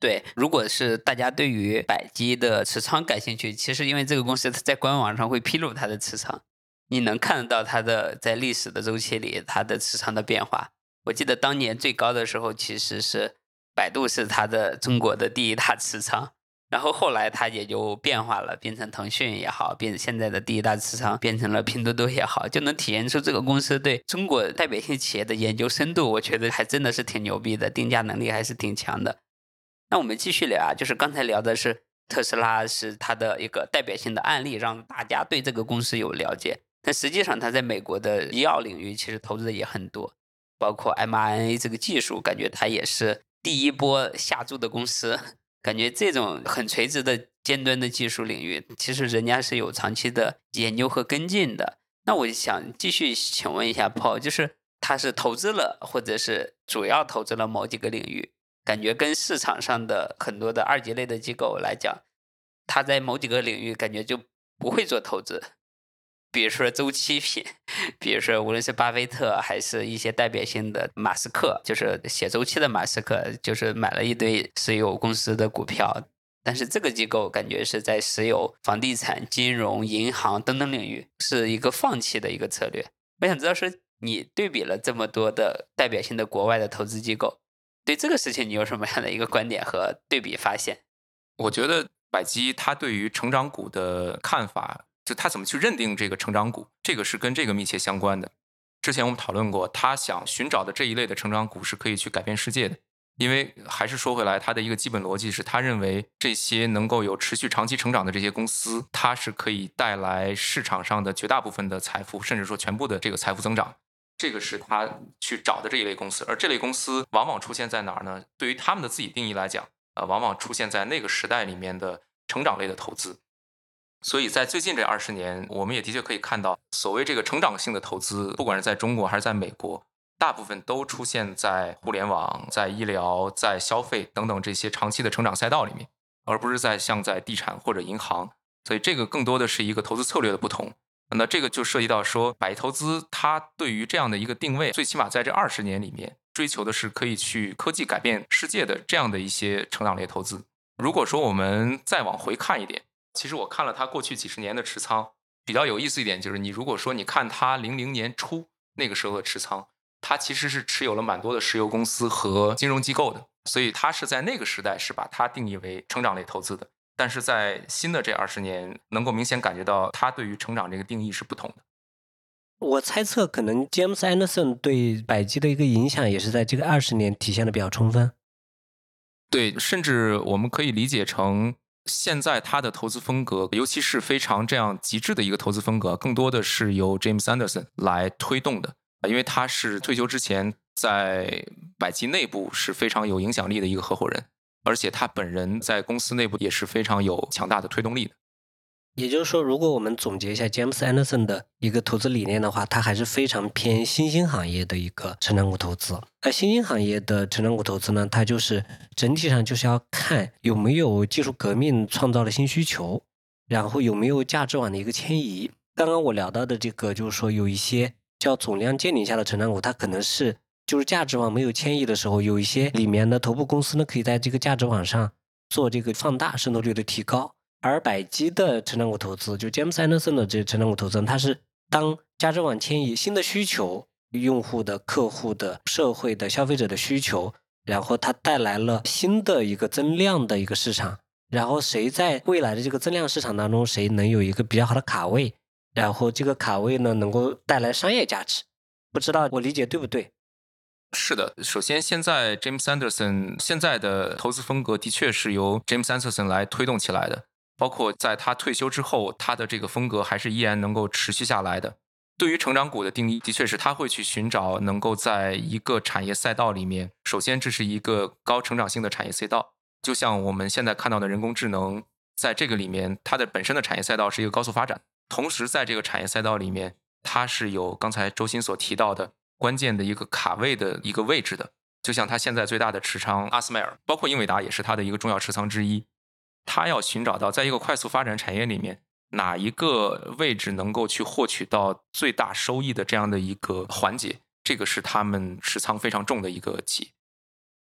对，如果是大家对于百基的持仓感兴趣，其实因为这个公司它在官网上会披露它的持仓，你能看得到它的在历史的周期里它的持仓的变化。我记得当年最高的时候，其实是百度是它的中国的第一大持仓，然后后来它也就变化了，变成腾讯也好，变现在的第一大持仓变成了拼多多也好，就能体现出这个公司对中国代表性企业的研究深度，我觉得还真的是挺牛逼的，定价能力还是挺强的。那我们继续聊啊，就是刚才聊的是特斯拉是它的一个代表性的案例，让大家对这个公司有了解。但实际上，它在美国的医药领域其实投资的也很多，包括 mRNA 这个技术，感觉它也是第一波下注的公司。感觉这种很垂直的尖端的技术领域，其实人家是有长期的研究和跟进的。那我想继续请问一下 Paul，就是他是投资了，或者是主要投资了某几个领域？感觉跟市场上的很多的二级类的机构来讲，他在某几个领域感觉就不会做投资，比如说周期品，比如说无论是巴菲特还是一些代表性的马斯克，就是写周期的马斯克，就是买了一堆石油公司的股票，但是这个机构感觉是在石油、房地产、金融、银行等等领域是一个放弃的一个策略。我想知道说，你对比了这么多的代表性的国外的投资机构。对这个事情，你有什么样的一个观点和对比发现？我觉得百基他对于成长股的看法，就他怎么去认定这个成长股，这个是跟这个密切相关的。之前我们讨论过，他想寻找的这一类的成长股是可以去改变世界的。因为还是说回来，他的一个基本逻辑是他认为这些能够有持续长期成长的这些公司，它是可以带来市场上的绝大部分的财富，甚至说全部的这个财富增长。这个是他去找的这一类公司，而这类公司往往出现在哪儿呢？对于他们的自己定义来讲，呃，往往出现在那个时代里面的成长类的投资。所以在最近这二十年，我们也的确可以看到，所谓这个成长性的投资，不管是在中国还是在美国，大部分都出现在互联网、在医疗、在消费等等这些长期的成长赛道里面，而不是在像在地产或者银行。所以这个更多的是一个投资策略的不同。那这个就涉及到说，百亿投资它对于这样的一个定位，最起码在这二十年里面，追求的是可以去科技改变世界的这样的一些成长类投资。如果说我们再往回看一点，其实我看了它过去几十年的持仓，比较有意思一点就是，你如果说你看它零零年初那个时候的持仓，它其实是持有了蛮多的石油公司和金融机构的，所以它是在那个时代是把它定义为成长类投资的。但是在新的这二十年，能够明显感觉到他对于成长这个定义是不同的。我猜测，可能 James Anderson 对百基的一个影响，也是在这个二十年体现的比较充分。对，甚至我们可以理解成，现在他的投资风格，尤其是非常这样极致的一个投资风格，更多的是由 James Anderson 来推动的因为他是退休之前在百基内部是非常有影响力的一个合伙人。而且他本人在公司内部也是非常有强大的推动力的。也就是说，如果我们总结一下 James Anderson 的一个投资理念的话，它还是非常偏新兴行业的一个成长股投资。那新兴行业的成长股投资呢，它就是整体上就是要看有没有技术革命创造了新需求，然后有没有价值网的一个迁移。刚刚我聊到的这个，就是说有一些叫总量建立下的成长股，它可能是就是价值网没有迁移的时候，有一些里面的头部公司呢，可以在这个价值网上做这个放大渗透率的提高。而百基的成长股投资，就 James Anderson 的这成长股投资，它是当价值网迁移新的需求，用户的、客户的、社会的、消费者的需求，然后它带来了新的一个增量的一个市场，然后谁在未来的这个增量市场当中，谁能有一个比较好的卡位，然后这个卡位呢能够带来商业价值，不知道我理解对不对？是的，首先现在 James Anderson 现在的投资风格的确是由 James Anderson 来推动起来的。包括在他退休之后，他的这个风格还是依然能够持续下来的。对于成长股的定义，的确是他会去寻找能够在一个产业赛道里面，首先这是一个高成长性的产业赛道，就像我们现在看到的人工智能，在这个里面，它的本身的产业赛道是一个高速发展，同时在这个产业赛道里面，它是有刚才周鑫所提到的关键的一个卡位的一个位置的，就像它现在最大的持仓阿斯麦尔，包括英伟达也是它的一个重要持仓之一。他要寻找到在一个快速发展产业里面哪一个位置能够去获取到最大收益的这样的一个环节，这个是他们持仓非常重的一个企业。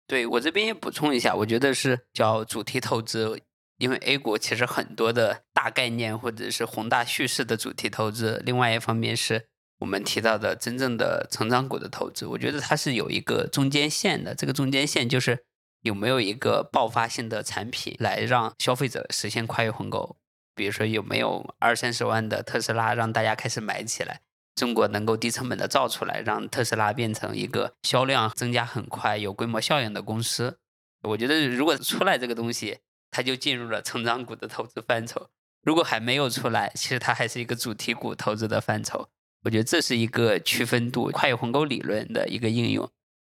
对我这边也补充一下，我觉得是叫主题投资，因为 A 股其实很多的大概念或者是宏大叙事的主题投资，另外一方面是我们提到的真正的成长股的投资，我觉得它是有一个中间线的，这个中间线就是。有没有一个爆发性的产品来让消费者实现跨越鸿沟？比如说有没有二三十万的特斯拉让大家开始买起来？中国能够低成本的造出来，让特斯拉变成一个销量增加很快、有规模效应的公司？我觉得如果出来这个东西，它就进入了成长股的投资范畴；如果还没有出来，其实它还是一个主题股投资的范畴。我觉得这是一个区分度跨越鸿沟理论的一个应用。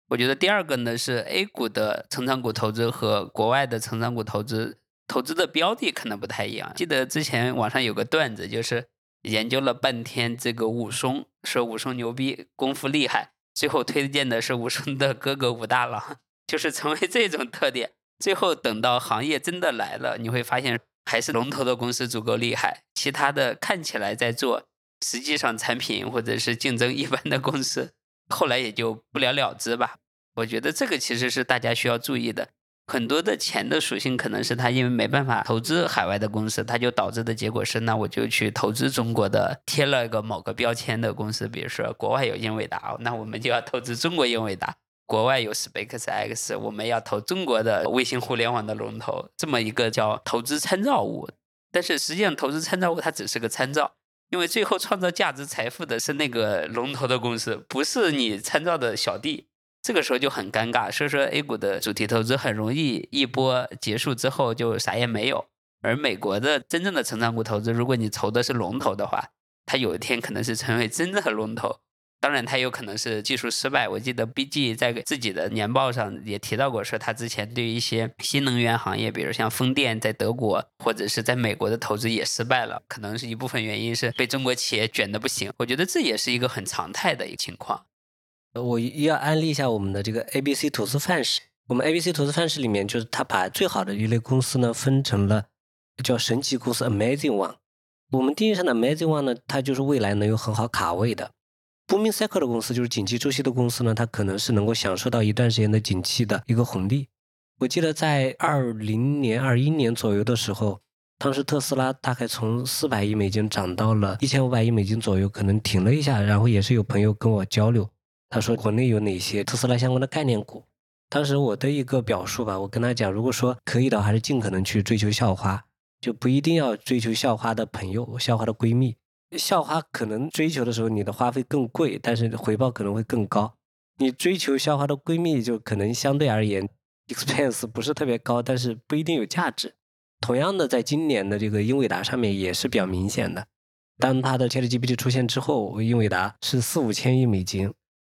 我觉得第二个呢是 A 股的成长股投资和国外的成长股投资投资的标的可能不太一样。记得之前网上有个段子，就是研究了半天这个武松，说武松牛逼，功夫厉害，最后推荐的是武松的哥哥武大郎，就是成为这种特点。最后等到行业真的来了，你会发现还是龙头的公司足够厉害，其他的看起来在做，实际上产品或者是竞争一般的公司。后来也就不了了之吧。我觉得这个其实是大家需要注意的。很多的钱的属性可能是他因为没办法投资海外的公司，他就导致的结果是，那我就去投资中国的贴了一个某个标签的公司，比如说国外有英伟达，那我们就要投资中国英伟达；国外有 SpaceX，我们要投中国的卫星互联网的龙头。这么一个叫投资参照物，但是实际上投资参照物它只是个参照。因为最后创造价值财富的是那个龙头的公司，不是你参照的小弟，这个时候就很尴尬。所以说，A 股的主题投资很容易一波结束之后就啥也没有。而美国的真正的成长股投资，如果你投的是龙头的话，它有一天可能是成为真正的龙头。当然，它有可能是技术失败。我记得 BG 在自己的年报上也提到过，说他之前对于一些新能源行业，比如像风电，在德国或者是在美国的投资也失败了。可能是一部分原因是被中国企业卷的不行。我觉得这也是一个很常态的一个情况。我要安利一下我们的这个 ABC 投资范式。我们 ABC 投资范式里面，就是他把最好的一类公司呢分成了叫神奇公司 Amazing One。我们定义上的 Amazing One 呢，它就是未来能有很好卡位的。Boom circle 的公司就是景气周期的公司呢，它可能是能够享受到一段时间的景气的一个红利。我记得在二零年、二一年左右的时候，当时特斯拉大概从四百亿美金涨到了一千五百亿美金左右，可能停了一下。然后也是有朋友跟我交流，他说国内有哪些特斯拉相关的概念股。当时我的一个表述吧，我跟他讲，如果说可以的，还是尽可能去追求校花，就不一定要追求校花的朋友、校花的闺蜜。校花可能追求的时候，你的花费更贵，但是回报可能会更高。你追求校花的闺蜜，就可能相对而言 expense 不是特别高，但是不一定有价值。同样的，在今年的这个英伟达上面也是比较明显的。当它的 ChatGPT 出现之后，英伟达是四五千亿美金，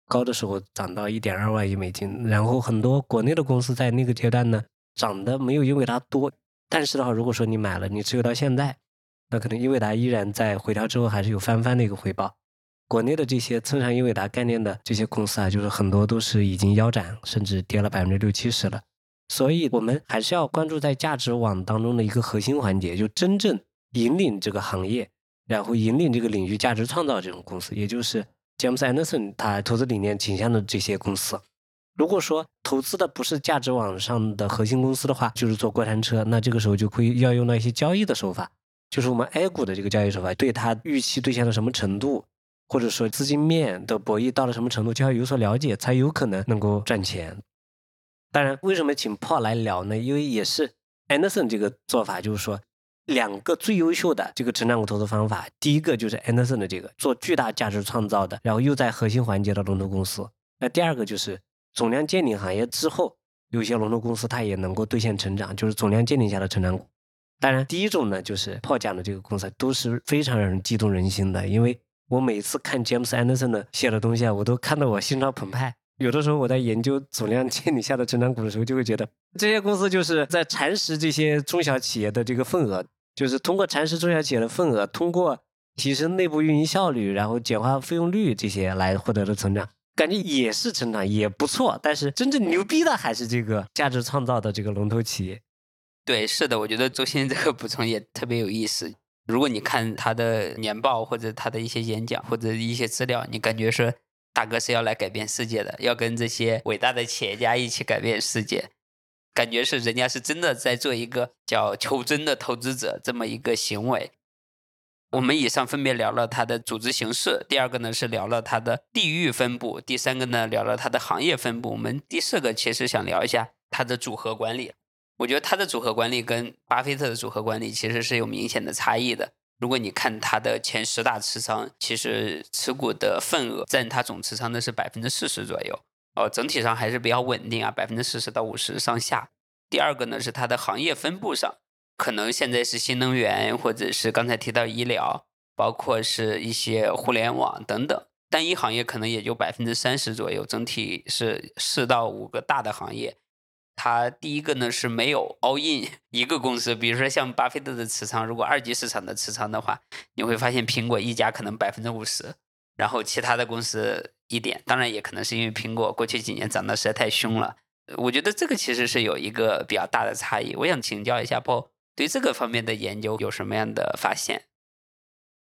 高的时候涨到一点二万亿美金。然后很多国内的公司在那个阶段呢，涨的没有英伟达多，但是的话，如果说你买了，你持有到现在。那可能英伟达依然在回调之后还是有翻番的一个回报。国内的这些蹭上英伟达概念的这些公司啊，就是很多都是已经腰斩，甚至跌了百分之六七十了。所以，我们还是要关注在价值网当中的一个核心环节，就真正引领这个行业，然后引领这个领域价值创造这种公司，也就是詹姆斯·安德森他投资理念倾向的这些公司。如果说投资的不是价值网上的核心公司的话，就是做过山车，那这个时候就会要用到一些交易的手法，就是我们 A 股的这个交易手法，对它预期兑现到什么程度，或者说资金面的博弈到了什么程度，就要有所了解，才有可能能够赚钱。当然，为什么请 Paul 来聊呢？因为也是 Anderson 这个做法，就是说两个最优秀的这个成长股投资方法，第一个就是 Anderson 的这个做巨大价值创造的，然后又在核心环节的龙头公司。那第二个就是总量见顶行业之后，有些龙头公司它也能够兑现成长，就是总量见顶下的成长股。当然，第一种呢，就是 Paul 讲的这个公司都是非常让人激动人心的，因为我每次看 James Anderson 的写的东西啊，我都看得我心潮澎湃。有的时候我在研究总量见底下的成长股的时候，就会觉得这些公司就是在蚕食这些中小企业的这个份额，就是通过蚕食中小企业的份额，通过提升内部运营效率，然后简化费用率这些来获得的成长，感觉也是成长也不错。但是真正牛逼的还是这个价值创造的这个龙头企业。对，是的，我觉得周鑫这个补充也特别有意思。如果你看他的年报或者他的一些演讲或者一些资料，你感觉是。大哥是要来改变世界的，要跟这些伟大的企业家一起改变世界，感觉是人家是真的在做一个叫求真的投资者这么一个行为。我们以上分别聊了它的组织形式，第二个呢是聊了它的地域分布，第三个呢聊了它的行业分布。我们第四个其实想聊一下它的组合管理。我觉得它的组合管理跟巴菲特的组合管理其实是有明显的差异的。如果你看它的前十大持仓，其实持股的份额占它总持仓的是百分之四十左右，哦，整体上还是比较稳定啊，百分之四十到五十上下。第二个呢是它的行业分布上，可能现在是新能源，或者是刚才提到医疗，包括是一些互联网等等，单一行业可能也就百分之三十左右，整体是四到五个大的行业。它第一个呢是没有 all in 一个公司，比如说像巴菲特的持仓，如果二级市场的持仓的话，你会发现苹果一家可能百分之五十，然后其他的公司一点，当然也可能是因为苹果过去几年涨得实在太凶了。我觉得这个其实是有一个比较大的差异。我想请教一下 Paul，对这个方面的研究有什么样的发现？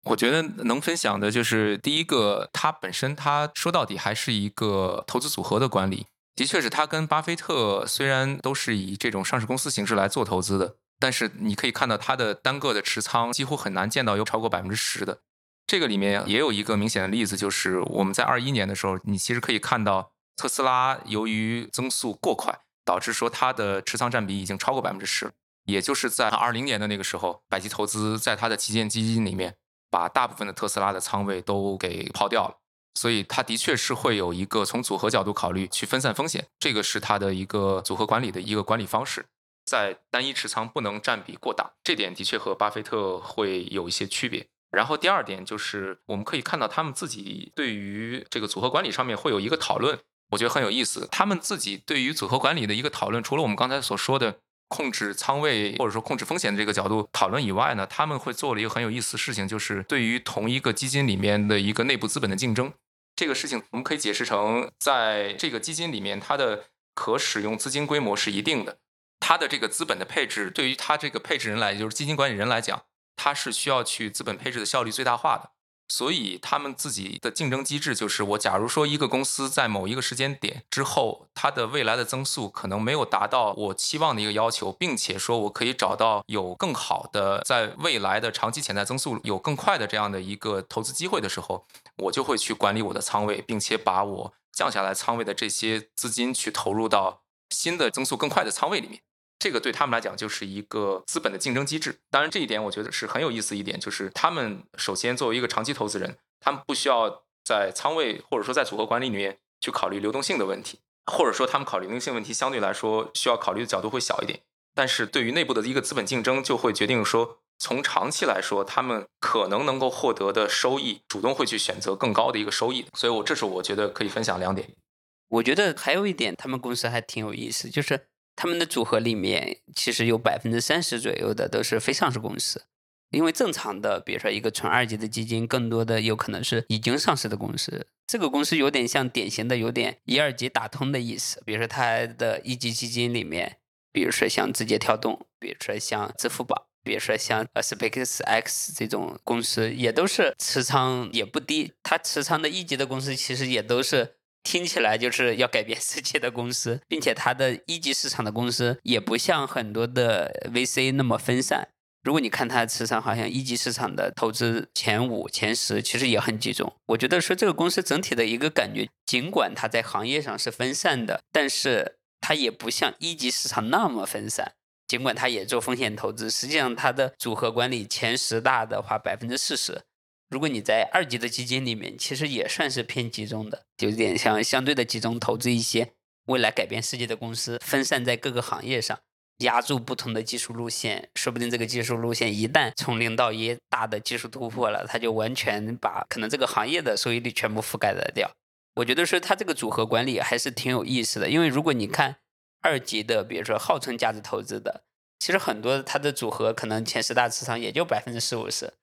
我觉得能分享的就是第一个，它本身它说到底还是一个投资组合的管理。的确是他跟巴菲特虽然都是以这种上市公司形式来做投资的，但是你可以看到他的单个的持仓几乎很难见到有超过百分之十的。这个里面也有一个明显的例子，就是我们在二一年的时候，你其实可以看到特斯拉由于增速过快，导致说它的持仓占比已经超过百分之十。也就是在二零年的那个时候，百济投资在它的旗舰基金里面把大部分的特斯拉的仓位都给抛掉了。所以它的确是会有一个从组合角度考虑去分散风险，这个是它的一个组合管理的一个管理方式，在单一持仓不能占比过大，这点的确和巴菲特会有一些区别。然后第二点就是我们可以看到他们自己对于这个组合管理上面会有一个讨论，我觉得很有意思。他们自己对于组合管理的一个讨论，除了我们刚才所说的控制仓位或者说控制风险的这个角度讨论以外呢，他们会做了一个很有意思的事情，就是对于同一个基金里面的一个内部资本的竞争。这个事情我们可以解释成，在这个基金里面，它的可使用资金规模是一定的，它的这个资本的配置，对于它这个配置人来，就是基金管理人来讲，它是需要去资本配置的效率最大化的。所以他们自己的竞争机制就是，我假如说一个公司在某一个时间点之后，它的未来的增速可能没有达到我期望的一个要求，并且说我可以找到有更好的在未来的长期潜在增速有更快的这样的一个投资机会的时候，我就会去管理我的仓位，并且把我降下来仓位的这些资金去投入到新的增速更快的仓位里面。这个对他们来讲就是一个资本的竞争机制。当然，这一点我觉得是很有意思一点，就是他们首先作为一个长期投资人，他们不需要在仓位或者说在组合管理里面去考虑流动性的问题，或者说他们考虑流动性问题相对来说需要考虑的角度会小一点。但是对于内部的一个资本竞争，就会决定说，从长期来说，他们可能能够获得的收益，主动会去选择更高的一个收益。所以，我这是我觉得可以分享两点。我觉得还有一点，他们公司还挺有意思，就是。他们的组合里面，其实有百分之三十左右的都是非上市公司，因为正常的，比如说一个纯二级的基金，更多的有可能是已经上市的公司。这个公司有点像典型的有点一二级打通的意思。比如说它的一级基金里面，比如说像字节跳动，比如说像支付宝，比如说像 SpaceX 这种公司，也都是持仓也不低。它持仓的一级的公司，其实也都是听起来就是要改变世界的公司，并且它的一级市场的公司也不像很多的 VC 那么分散。如果你看它的持仓，好像一级市场的投资前五、前十其实也很集中。我觉得说这个公司整体的一个感觉，尽管它在行业上是分散的，但是它也不像一级市场那么分散。尽管它也做风险投资，实际上它的组合管理前十大的话百分之四十，如果你在二级的基金里面，其实也算是偏集中的，有点像相对的集中投资一些未来改变世界的公司，分散在各个行业上。压住不同的技术路线，说不定这个技术路线一旦从零到一大的技术突破了，它就完全把可能这个行业的收益率全部覆盖得掉。我觉得说它这个组合管理还是挺有意思的，因为如果你看二级的，比如说号称价值投资的，其实很多它的组合可能前十大持仓也就百分之四五十，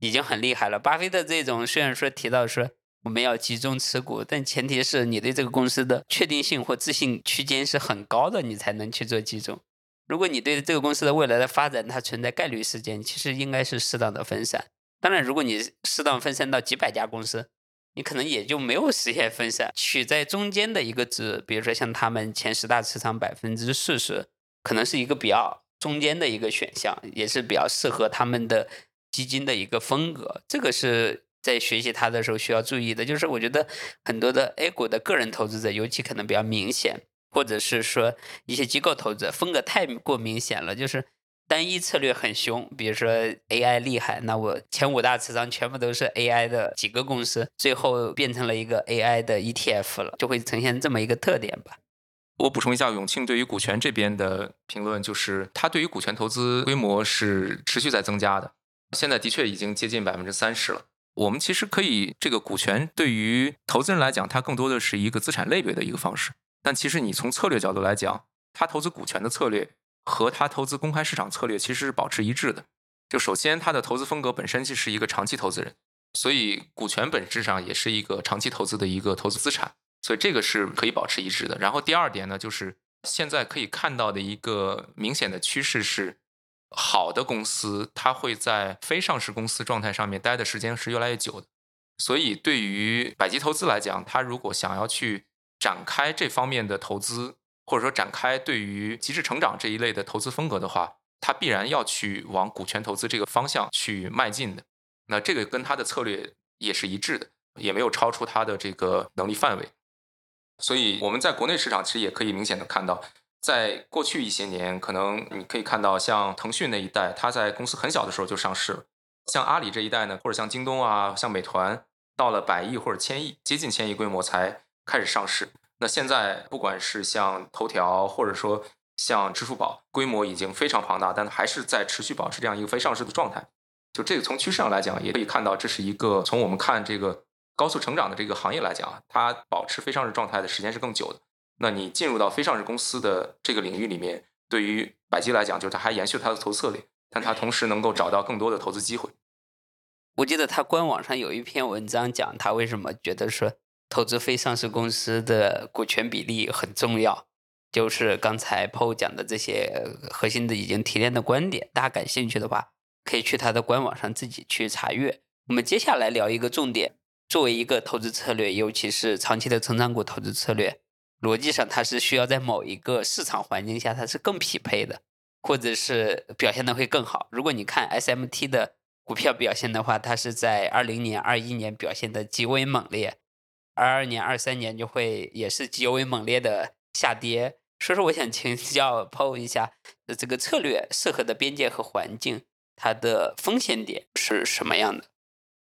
已经很厉害了。巴菲特这种虽然说提到说我们要集中持股，但前提是你对这个公司的确定性或自信区间是很高的，你才能去做集中。如果你对这个公司的未来的发展它存在概率事件，其实应该是适当的分散。当然，如果你适当分散到几百家公司，你可能也就没有实现分散。取在中间的一个值，比如说像他们前十大持仓百分之四十，可能是一个比较中间的一个选项，也是比较适合他们的基金的一个风格。这个是在学习它的时候需要注意的。就是我觉得很多的 A 股的个人投资者，尤其可能比较明显。或者是说一些机构投资者风格太过明显了，就是单一策略很凶。比如说 AI 厉害，那我前五大持仓全部都是 AI 的几个公司，最后变成了一个 AI 的 ETF 了，就会呈现这么一个特点吧。我补充一下，永庆对于股权这边的评论，就是他对于股权投资规模是持续在增加的，现在的确已经接近百分之三十了。我们其实可以，这个股权对于投资人来讲，它更多的是一个资产类别的一个方式。但其实你从策略角度来讲，他投资股权的策略和他投资公开市场策略其实是保持一致的。就首先，他的投资风格本身就是一个长期投资人，所以股权本质上也是一个长期投资的一个投资资产，所以这个是可以保持一致的。然后第二点呢，就是现在可以看到的一个明显的趋势是，好的公司它会在非上市公司状态上面待的时间是越来越久的。所以对于百级投资来讲，他如果想要去展开这方面的投资，或者说展开对于极致成长这一类的投资风格的话，它必然要去往股权投资这个方向去迈进的。那这个跟它的策略也是一致的，也没有超出它的这个能力范围。所以我们在国内市场其实也可以明显的看到，在过去一些年，可能你可以看到像腾讯那一代，它在公司很小的时候就上市了；像阿里这一代呢，或者像京东啊、像美团，到了百亿或者千亿、接近千亿规模才。开始上市，那现在不管是像头条，或者说像支付宝，规模已经非常庞大，但还是在持续保持这样一个非上市的状态。就这个从趋势上来讲，也可以看到，这是一个从我们看这个高速成长的这个行业来讲，它保持非上市状态的时间是更久的。那你进入到非上市公司的这个领域里面，对于百基来讲，就是它还延续它的投资策略，但它同时能够找到更多的投资机会。我记得他官网上有一篇文章讲，他为什么觉得说。投资非上市公司的股权比例很重要，就是刚才 PO 讲的这些核心的已经提炼的观点。大家感兴趣的话，可以去他的官网上自己去查阅。我们接下来聊一个重点，作为一个投资策略，尤其是长期的成长股投资策略，逻辑上它是需要在某一个市场环境下它是更匹配的，或者是表现的会更好。如果你看 SMT 的股票表现的话，它是在二零年、二一年表现的极为猛烈。二二年、二三年就会也是极为猛烈的下跌，所以说我想请教 Po 一下，这个策略适合的边界和环境，它的风险点是什么样的？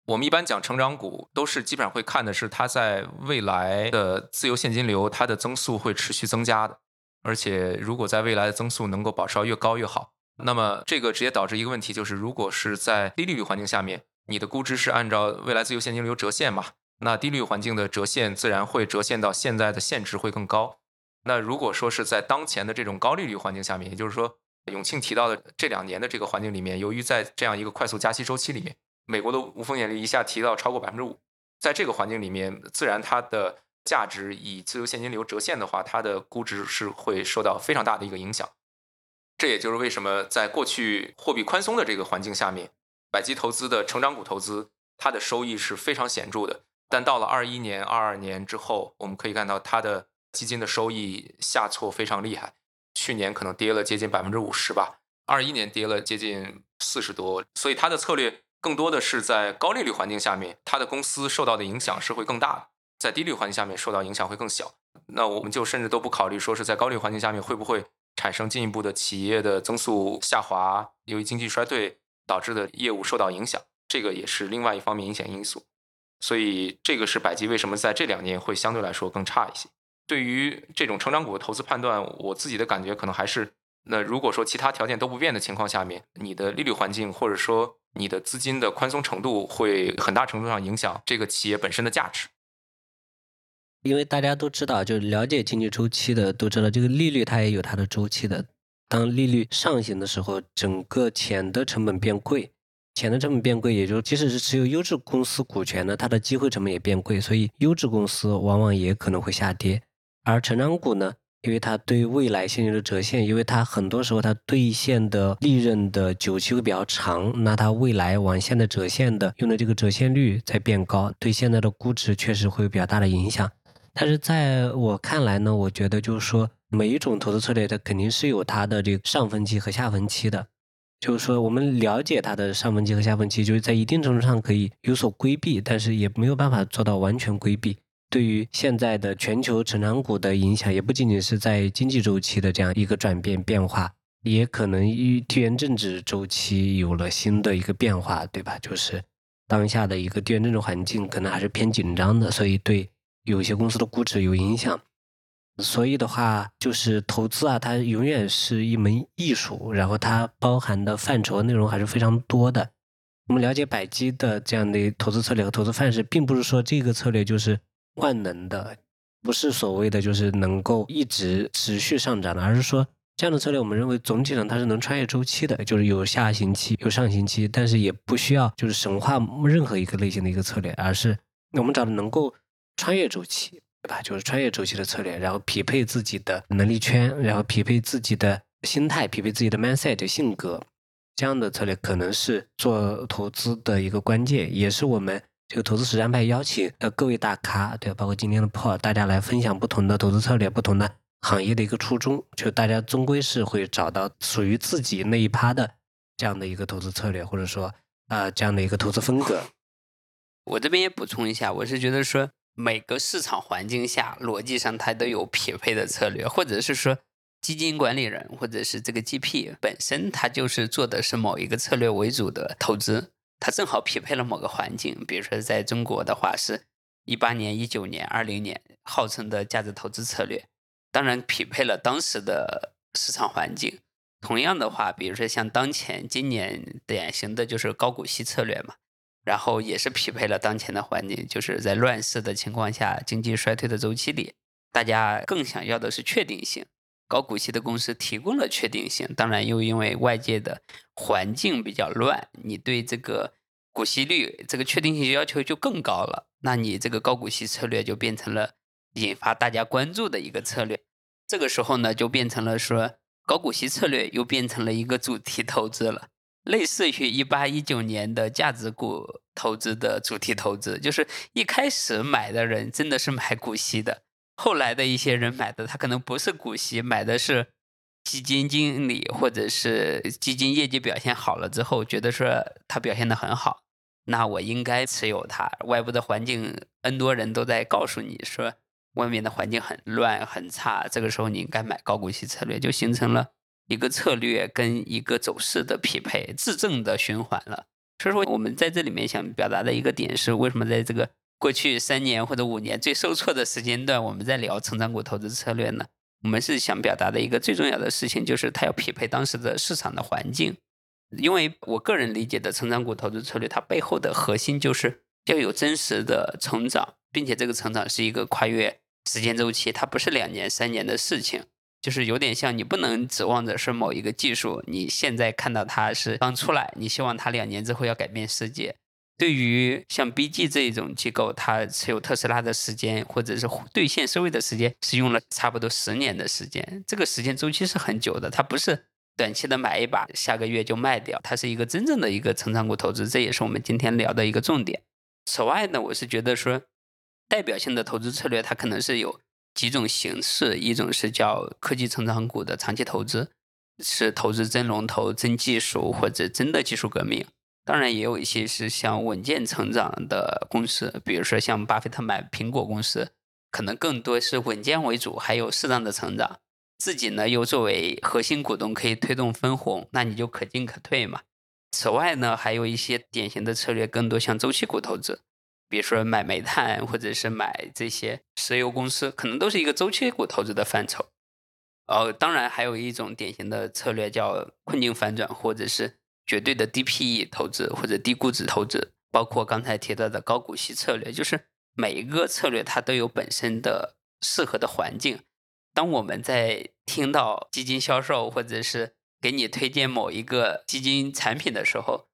我们一般讲成长股，都是基本上会看的是它在未来的自由现金流，它的增速会持续增加的，而且如果在未来的增速能够保持到越高越好，那么这个直接导致一个问题，就是如果是在低利率环境下面，你的估值是按照未来自由现金流折现嘛？那低利率环境的折现自然会折现到现在的现值会更高。那如果说是在当前的这种高利率环境下面，也就是说永庆提到的这两年的这个环境里面，由于在这样一个快速加息周期里面，美国的无风险利率一下提到超过百分之五，在这个环境里面，自然它的价值以自由现金流折现的话，它的估值是会受到非常大的一个影响。这也就是为什么在过去货币宽松的这个环境下面，百基投资的成长股投资，它的收益是非常显著的。但到了二一年、二二年之后，我们可以看到它的基金的收益下挫非常厉害，去年可能跌了接近百分之五十吧，二一年跌了接近四十多。所以它的策略更多的是在高利率环境下面，它的公司受到的影响是会更大的；在低利率环境下面受到影响会更小。那我们就甚至都不考虑说是在高利率环境下面会不会产生进一步的企业的增速下滑，由于经济衰退导致的业务受到影响，这个也是另外一方面影响因素。所以这个是百基为什么在这两年会相对来说更差一些。对于这种成长股的投资判断，我自己的感觉可能还是，那如果说其他条件都不变的情况下面，你的利率环境或者说你的资金的宽松程度会很大程度上影响这个企业本身的价值。因为大家都知道，就了解经济周期的都知道，这个利率它也有它的周期的。当利率上行的时候，整个钱的成本变贵。钱的成本变贵，也就即使是持有优质公司股权的，它的机会成本也变贵，所以优质公司往往也可能会下跌。而成长股呢，因为它对未来现金流折现，因为它很多时候它兑现的利润的久期会比较长，那它未来往现在折现的用的这个折现率在变高，对现在的估值确实会有比较大的影响。但是在我看来呢，我觉得就是说每一种投资策略它肯定是有它的这个上分期和下分期的。就是说，我们了解它的上分期和下分期，就是在一定程度上可以有所规避，但是也没有办法做到完全规避。对于现在的全球成长股的影响，也不仅仅是在经济周期的这样一个转变变化，也可能与地缘政治周期有了新的一个变化，对吧？就是当下的一个地缘政治环境可能还是偏紧张的，所以对有些公司的估值有影响。所以的话，就是投资啊，它永远是一门艺术，然后它包含的范畴内容还是非常多的。我们了解百基的这样的投资策略和投资范式，并不是说这个策略就是万能的，不是所谓的就是能够一直持续上涨的，而是说这样的策略，我们认为总体上它是能穿越周期的，就是有下行期，有上行期，但是也不需要就是神话任何一个类型的一个策略，而是我们找的能够穿越周期。对吧？就是穿越周期的策略，然后匹配自己的能力圈，然后匹配自己的心态，匹配自己的 mindset 性格，这样的策略可能是做投资的一个关键，也是我们这个投资实战派邀请的各位大咖，对，包括今天的 Paul，大家来分享不同的投资策略，不同的行业的一个初衷，就大家终归是会找到属于自己那一趴的这样的一个投资策略，或者说啊这样的一个投资风格。我这边也补充一下，我是觉得说。每个市场环境下，逻辑上它都有匹配的策略，或者是说基金管理人或者是这个 GP 本身，它就是做的是某一个策略为主的投资，它正好匹配了某个环境。比如说在中国的话，是一八年、一九年、二零年号称的价值投资策略，当然匹配了当时的市场环境。同样的话，比如说像当前今年典型的就是高股息策略嘛。然后也是匹配了当前的环境，就是在乱世的情况下，经济衰退的周期里，大家更想要的是确定性。高股息的公司提供了确定性，当然又因为外界的环境比较乱，你对这个股息率这个确定性要求就更高了。那你这个高股息策略就变成了引发大家关注的一个策略。这个时候呢，就变成了说高股息策略又变成了一个主题投资了。类似于一八一九年的价值股投资的主题投资，就是一开始买的人真的是买股息的，后来的一些人买的他可能不是股息，买的是基金经理或者是基金业绩表现好了之后，觉得说他表现的很好，那我应该持有它。外部的环境 N 多人都在告诉你说，外面的环境很乱很差，这个时候你应该买高股息策略，就形成了。一个策略跟一个走势的匹配，自证的循环了。所以说，我们在这里面想表达的一个点是，为什么在这个过去三年或者五年最受挫的时间段，我们在聊成长股投资策略呢？我们是想表达的一个最重要的事情，就是它要匹配当时的市场的环境。因为我个人理解的成长股投资策略，它背后的核心就是要有真实的成长，并且这个成长是一个跨越时间周期，它不是两年三年的事情。就是有点像你不能指望着是某一个技术，你现在看到它是刚出来，你希望它两年之后要改变世界。对于像 BG 这一种机构，它持有特斯拉的时间或者是兑现收益的时间是用了差不多十年的时间，这个时间周期是很久的，它不是短期的买一把，下个月就卖掉，它是一个真正的一个成长股投资，这也是我们今天聊的一个重点。此外呢，我是觉得说，代表性的投资策略它可能是有几种形式，一种是叫科技成长股的长期投资，是投资真龙头、真技术或者真的技术革命。当然，也有一些是像稳健成长的公司，比如说像巴菲特买苹果公司，可能更多是稳健为主，还有适当的成长。自己呢又作为核心股东，可以推动分红，那你就可进可退嘛。此外呢，还有一些典型的策略，更多像周期股投资，比如说买煤炭或者是买这些石油公司，可能都是一个周期股投资的范畴。哦，当然还有一种典型的策略叫困境反转，或者是。绝对的低 PE 投资或者低估值投资，包括刚才提到的高股息策略，就是每一个策略它都有本身的适合的环境。当我们在听到基金销售或者是给你推荐某一个基金产品的时候，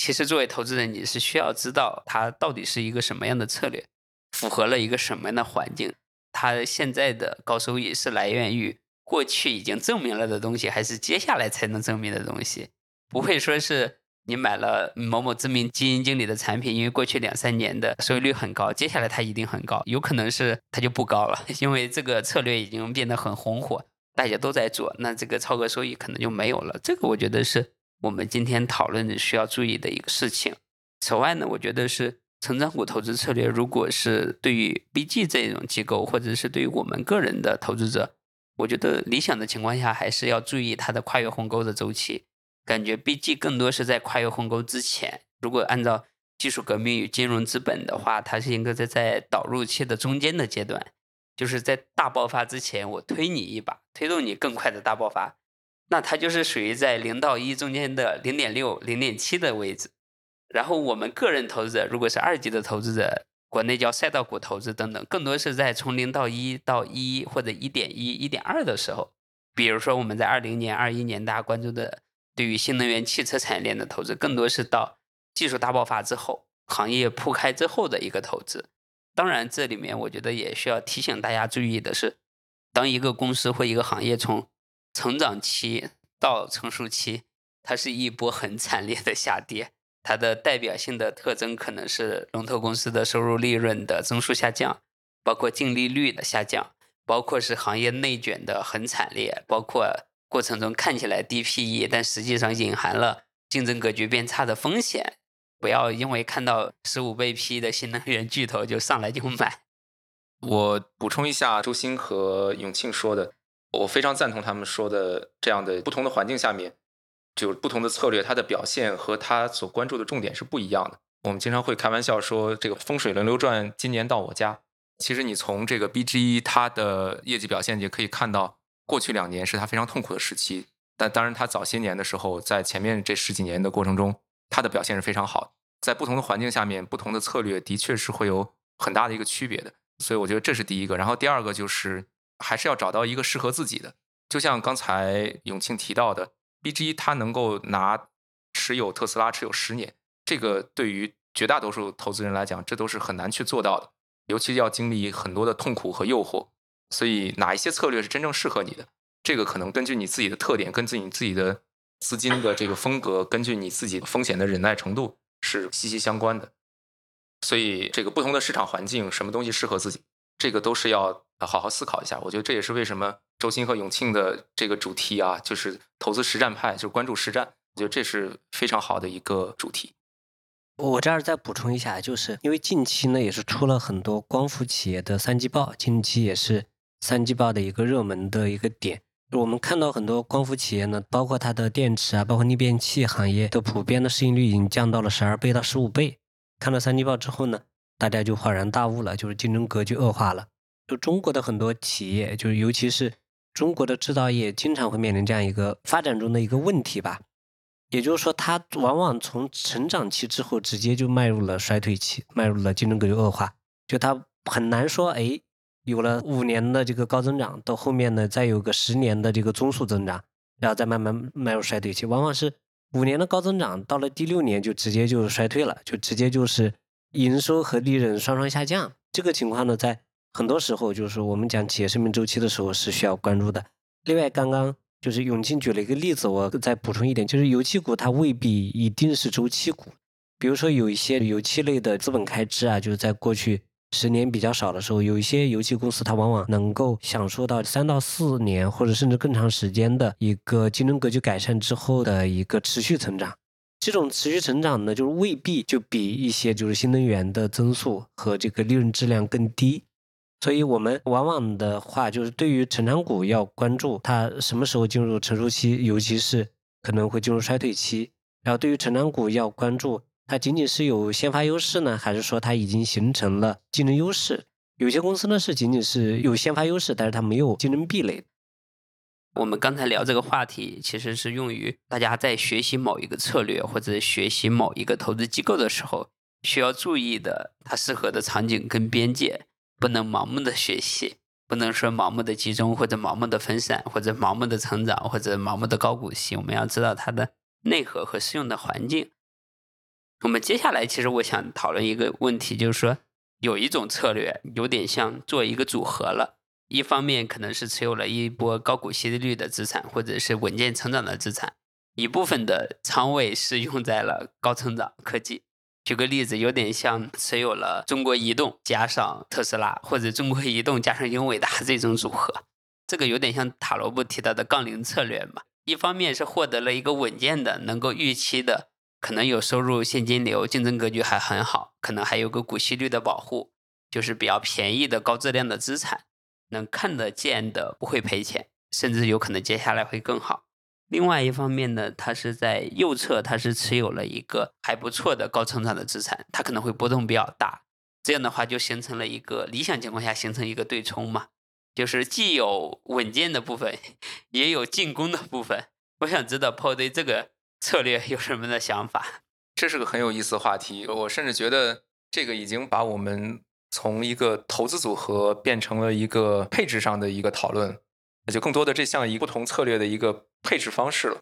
其实作为投资人，你是需要知道它到底是一个什么样的策略，符合了一个什么样的环境，它现在的高收益是来源于过去已经证明了的东西，还是接下来才能证明的东西。不会说是你买了某某知名基金经理的产品，因为过去两三年的收益率很高，接下来它一定很高，有可能是它就不高了，因为这个策略已经变得很红火，大家都在做，那这个超额收益可能就没有了。这个我觉得是我们今天讨论的需要注意的一个事情。此外呢，我觉得是成长股投资策略，如果是对于 BG 这种机构，或者是对于我们个人的投资者，我觉得理想的情况下还是要注意它的跨越鸿沟的周期。感觉 BG 更多是在跨越鸿沟之前。如果按照技术革命与金融资本的话，它是应该在在导入期的中间的阶段，就是在大爆发之前，我推你一把，推动你更快的大爆发。那它就是属于在零到一中间的零点六、零点七的位置。然后我们个人投资者，如果是二级的投资者，国内叫赛道股投资等等，更多是在从零到一到一或者一点一、一点二的时候。比如说我们在二零年、二一年大家关注的。对于新能源汽车产业链的投资，更多是到技术大爆发之后，行业铺开之后的一个投资。当然，这里面我觉得也需要提醒大家注意的是，当一个公司或一个行业从成长期到成熟期，它是一波很惨烈的下跌。它的代表性的特征可能是龙头公司的收入利润的增速下降，包括净利率的下降，包括是行业内卷的很惨烈，包括。过程中看起来低 PE，但实际上隐含了竞争格局变差的风险。不要因为看到十五倍 PE 的新能源巨头就上来就买。我补充一下周鑫和永庆说的，我非常赞同他们说的，这样的不同的环境下面，就不同的策略，它的表现和它所关注的重点是不一样的。我们经常会开玩笑说，这个风水轮流转，今年到我家。其实你从这个 BGE 它的业绩表现也可以看到。过去两年是他非常痛苦的时期，但当然他早些年的时候，在前面这十几年的过程中，他的表现是非常好。在不同的环境下面，不同的策略的确是会有很大的一个区别的。所以我觉得这是第一个。然后第二个就是还是要找到一个适合自己的。就像刚才永庆提到的，BG 他能够拿持有特斯拉持有十年，这个对于绝大多数投资人来讲，这都是很难去做到的，尤其要经历很多的痛苦和诱惑。所以哪一些策略是真正适合你的？这个可能根据你自己的特点，根据你自己的资金的这个风格，根据你自己风险的忍耐程度是息息相关的。所以这个不同的市场环境，什么东西适合自己，这个都是要好好思考一下。我觉得这也是为什么周鑫和永庆的这个主题啊，就是投资实战派，就是关注实战。我觉得这是非常好的一个主题。我这儿再补充一下，就是因为近期呢也是出了很多光伏企业的三季报，近期也是。三季报的一个热门的一个点，我们看到很多光伏企业呢，包括它的电池啊，包括逆变器行业的普遍的市盈率已经降到了十二倍到十五倍。看了三季报之后呢，大家就恍然大悟了，就是竞争格局恶化了。就中国的很多企业，就是尤其是中国的制造业，经常会面临这样一个发展中的一个问题吧。也就是说，它往往从成长期之后，直接就迈入了衰退期，迈入了竞争格局恶化。就它很难说，哎。有了五年的这个高增长，到后面呢再有个十年的这个中速增长，然后再慢慢迈入衰退期。往往是五年的高增长，到了第六年就直接就衰退了，就直接就是营收和利润双双下降。这个情况呢，在很多时候就是我们讲企业生命周期的时候是需要关注的。另外，刚刚就是永庆举了一个例子，我再补充一点，就是油气股它未必一定是周期股。比如说有一些油气类的资本开支啊，就是在过去十年比较少的时候，有一些油气公司它往往能够享受到三到四年或者甚至更长时间的一个竞争格局改善之后的一个持续成长。这种持续成长呢，就是未必就比一些就是新能源的增速和这个利润质量更低。所以我们往往的话，就是对于成长股要关注它什么时候进入成熟期，尤其是可能会进入衰退期。然后对于成长股要关注。它仅仅是有先发优势呢，还是说它已经形成了竞争优势？有些公司呢是仅仅是有先发优势，但是它没有竞争壁垒。我们刚才聊这个话题，其实是用于大家在学习某一个策略或者学习某一个投资机构的时候需要注意的，它适合的场景跟边界，不能盲目的学习，不能说盲目的集中或者盲目的分散或者盲目的成长或者盲目的高股息。我们要知道它的内核和适用的环境。我们接下来其实我想讨论一个问题，就是说有一种策略有点像做一个组合了，一方面可能是持有了一波高股息率的资产，或者是稳健成长的资产，一部分的仓位是用在了高成长科技。举个例子，有点像持有了中国移动加上特斯拉，或者中国移动加上英伟达这种组合，这个有点像塔罗布提到的杠铃策略嘛。一方面是获得了一个稳健的、能够预期的。可能有收入、现金流，竞争格局还很好，可能还有个股息率的保护，就是比较便宜的高质量的资产，能看得见的不会赔钱，甚至有可能接下来会更好。另外一方面呢，它是在右侧，它是持有了一个还不错的高成长的资产，它可能会波动比较大。这样的话就形成了一个理想情况下形成一个对冲嘛，就是既有稳健的部分，也有进攻的部分。我想知道 Paul 对这个。策略有什么的想法？这是个很有意思的话题。我甚至觉得这个已经把我们从一个投资组合变成了一个配置上的一个讨论，那就更多的这像一不同策略的一个配置方式了。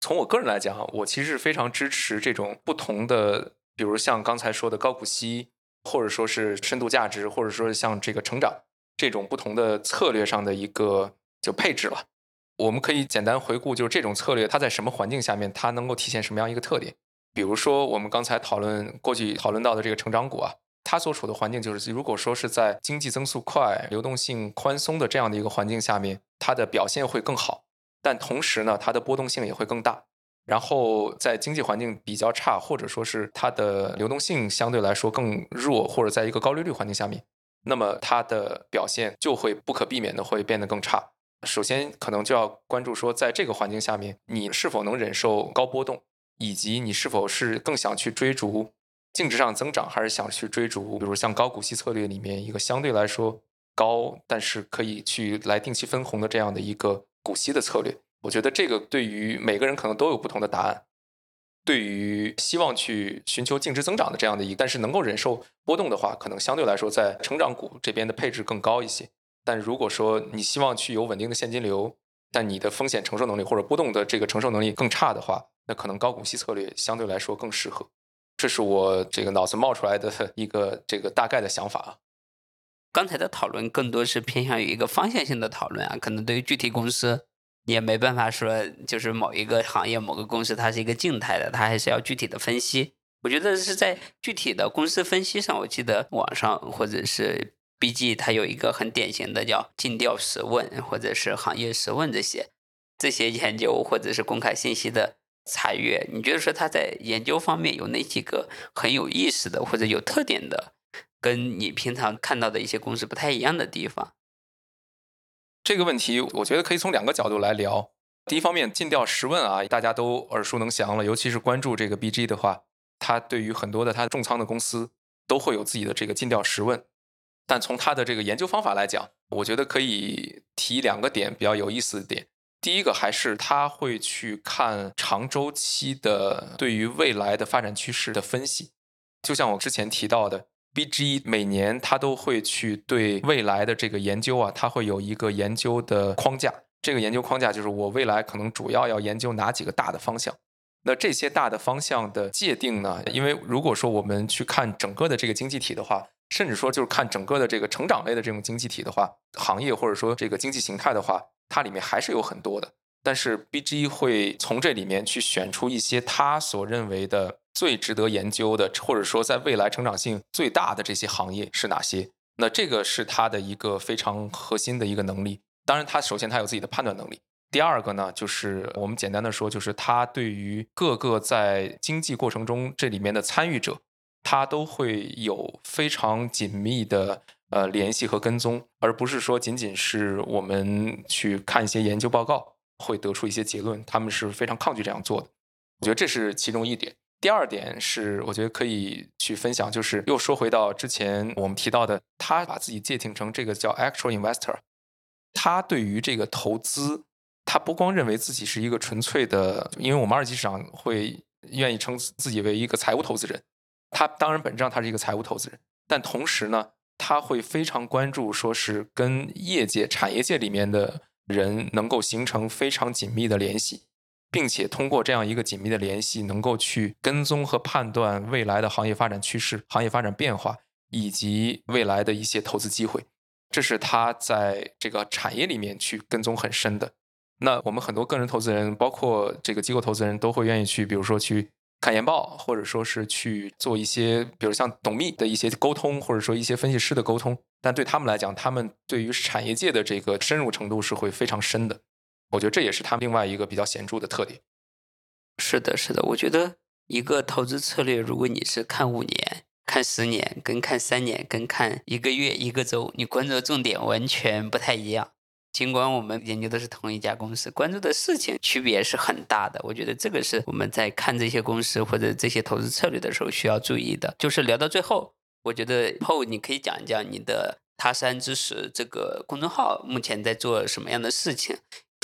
从我个人来讲，我其实是非常支持这种不同的，比如像刚才说的高股息，或者说是深度价值，或者说像这个成长这种不同的策略上的一个就配置了。我们可以简单回顾，就是这种策略它在什么环境下面，它能够体现什么样一个特点？比如说，我们刚才讨论过去讨论到的这个成长股啊，它所处的环境就是，如果说是在经济增速快、流动性宽松的这样的一个环境下面，它的表现会更好。但同时呢，它的波动性也会更大。然后在经济环境比较差，或者说是它的流动性相对来说更弱，或者在一个高利率环境下面，那么它的表现就会不可避免的会变得更差。首先，可能就要关注说，在这个环境下面，你是否能忍受高波动，以及你是否是更想去追逐净值上增长，还是想去追逐，比如像高股息策略里面一个相对来说高，但是可以去来定期分红的这样的一个股息的策略。我觉得这个对于每个人可能都有不同的答案。对于希望去寻求净值增长的这样的一个，但是能够忍受波动的话，可能相对来说在成长股这边的配置更高一些。但如果说你希望去有稳定的现金流，但你的风险承受能力或者波动的这个承受能力更差的话，那可能高股息策略相对来说更适合。这是我这个脑子冒出来的 一个这个大概的想法。刚才的讨论更多是偏向于一个方向性的讨论啊，可能对于具体公司也没办法说，就是某一个行业某个公司它是一个静态的，它还是要具体的分析。我觉得是在具体的公司分析上，我记得网上或者是。BG 它有一个很典型的叫尽调实问，或者是行业实问这些这些研究或者是公开信息的查阅，你觉得说它在研究方面有哪几个很有意思的或者有特点的，跟你平常看到的一些公司不太一样的地方？这个问题我觉得可以从两个角度来聊。第一方面，尽调十问啊，大家都耳熟能详了，尤其是关注这个 BG 的话，它对于很多的它重仓的公司都会有自己的这个尽调十问。但从他的这个研究方法来讲，我觉得可以提两个点比较有意思的点。第一个还是他会去看长周期的对于未来的发展趋势的分析。就像我之前提到的，BG 每年它都会去对未来的这个研究啊，它会有一个研究的框架。这个研究框架就是我未来可能主要要研究哪几个大的方向。那这些大的方向的界定呢？因为如果说我们去看整个的这个经济体的话，甚至说就是看整个的这个成长类的这种经济体的话，行业或者说这个经济形态的话，它里面还是有很多的。但是 BG 会从这里面去选出一些他所认为的最值得研究的，或者说在未来成长性最大的这些行业是哪些？那这个是他的一个非常核心的一个能力。当然，他首先他有自己的判断能力。第二个呢，就是我们简单的说，就是他对于各个在经济过程中这里面的参与者，他都会有非常紧密的呃联系和跟踪，而不是说仅仅是我们去看一些研究报告会得出一些结论，他们是非常抗拒这样做的。我觉得这是其中一点。第二点是，我觉得可以去分享，就是又说回到之前我们提到的，他把自己界定成这个叫 actual investor，他对于这个投资。他不光认为自己是一个纯粹的，因为我们二级市场会愿意称自己为一个财务投资人。他当然本质上他是一个财务投资人，但同时呢，他会非常关注，说是跟业界、产业界里面的人能够形成非常紧密的联系，并且通过这样一个紧密的联系，能够去跟踪和判断未来的行业发展趋势、行业发展变化以及未来的一些投资机会。这是他在这个产业里面去跟踪很深的。那我们很多个人投资人，包括这个机构投资人都会愿意去，比如说去看研报，或者说是去做一些，比如像董秘的一些沟通，或者说一些分析师的沟通。但对他们来讲，他们对于产业界的这个深入程度是会非常深的。我觉得这也是他们另外一个比较显著的特点。是的，是的，我觉得一个投资策略，如果你是看五年、看十年、跟看三年、跟看一个月、一个周，你关注的重点完全不太一样。尽管我们研究的是同一家公司，关注的事情区别是很大的。我觉得这个是我们在看这些公司或者这些投资策略的时候需要注意的。就是聊到最后，我觉得后你可以讲一讲你的他山之石这个公众号目前在做什么样的事情，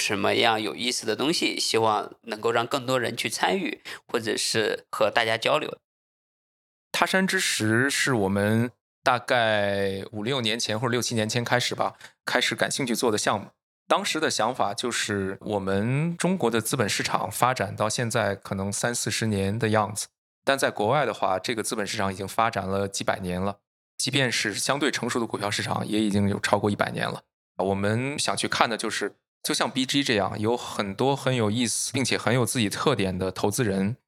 什么样有意思的东西，希望能够让更多人去参与，或者是和大家交流。他山之石是我们。大概五六年前或者六七年前开始吧，开始感兴趣做的项目。当时的想法就是，我们中国的资本市场发展到现在可能三四十年的样子，但在国外的话，这个资本市场已经发展了几百年了。即便是相对成熟的股票市场，也已经有超过一百年了。我们想去看的就是，就像 BG 这样，有很多很有意思并且很有自己特点的投资人。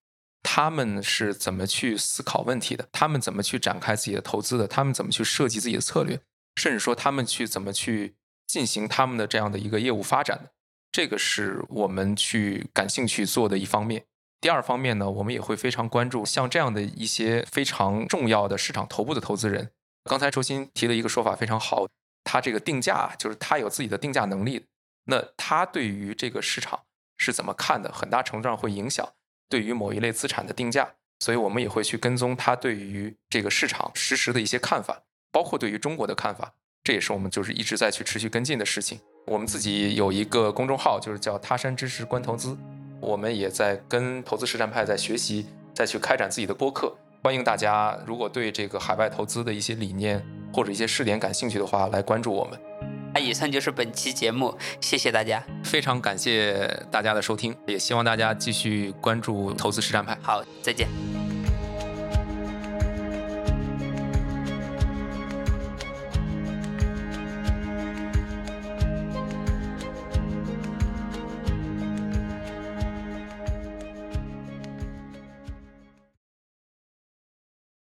他们是怎么去思考问题的？他们怎么去展开自己的投资的？他们怎么去设计自己的策略？甚至说他们去怎么去进行他们的这样的一个业务发展的？这个是我们去感兴趣做的一方面。第二方面呢，我们也会非常关注像这样的一些非常重要的市场头部的投资人。刚才周鑫提了一个说法非常好，他这个定价就是他有自己的定价能力。那他对于这个市场是怎么看的？很大程度上会影响。对于某一类资产的定价，所以我们也会去跟踪他对于这个市场实时的一些看法，包括对于中国的看法，这也是我们就是一直在去持续跟进的事情。我们自己有一个公众号，就是叫“他山之石观投资”，我们也在跟投资实战派在学习，再去开展自己的播客。欢迎大家，如果对这个海外投资的一些理念或者一些试点感兴趣的话，来关注我们。那以上就是本期节目，谢谢大家，非常感谢大家的收听，也希望大家继续关注投资实战派。好，再见。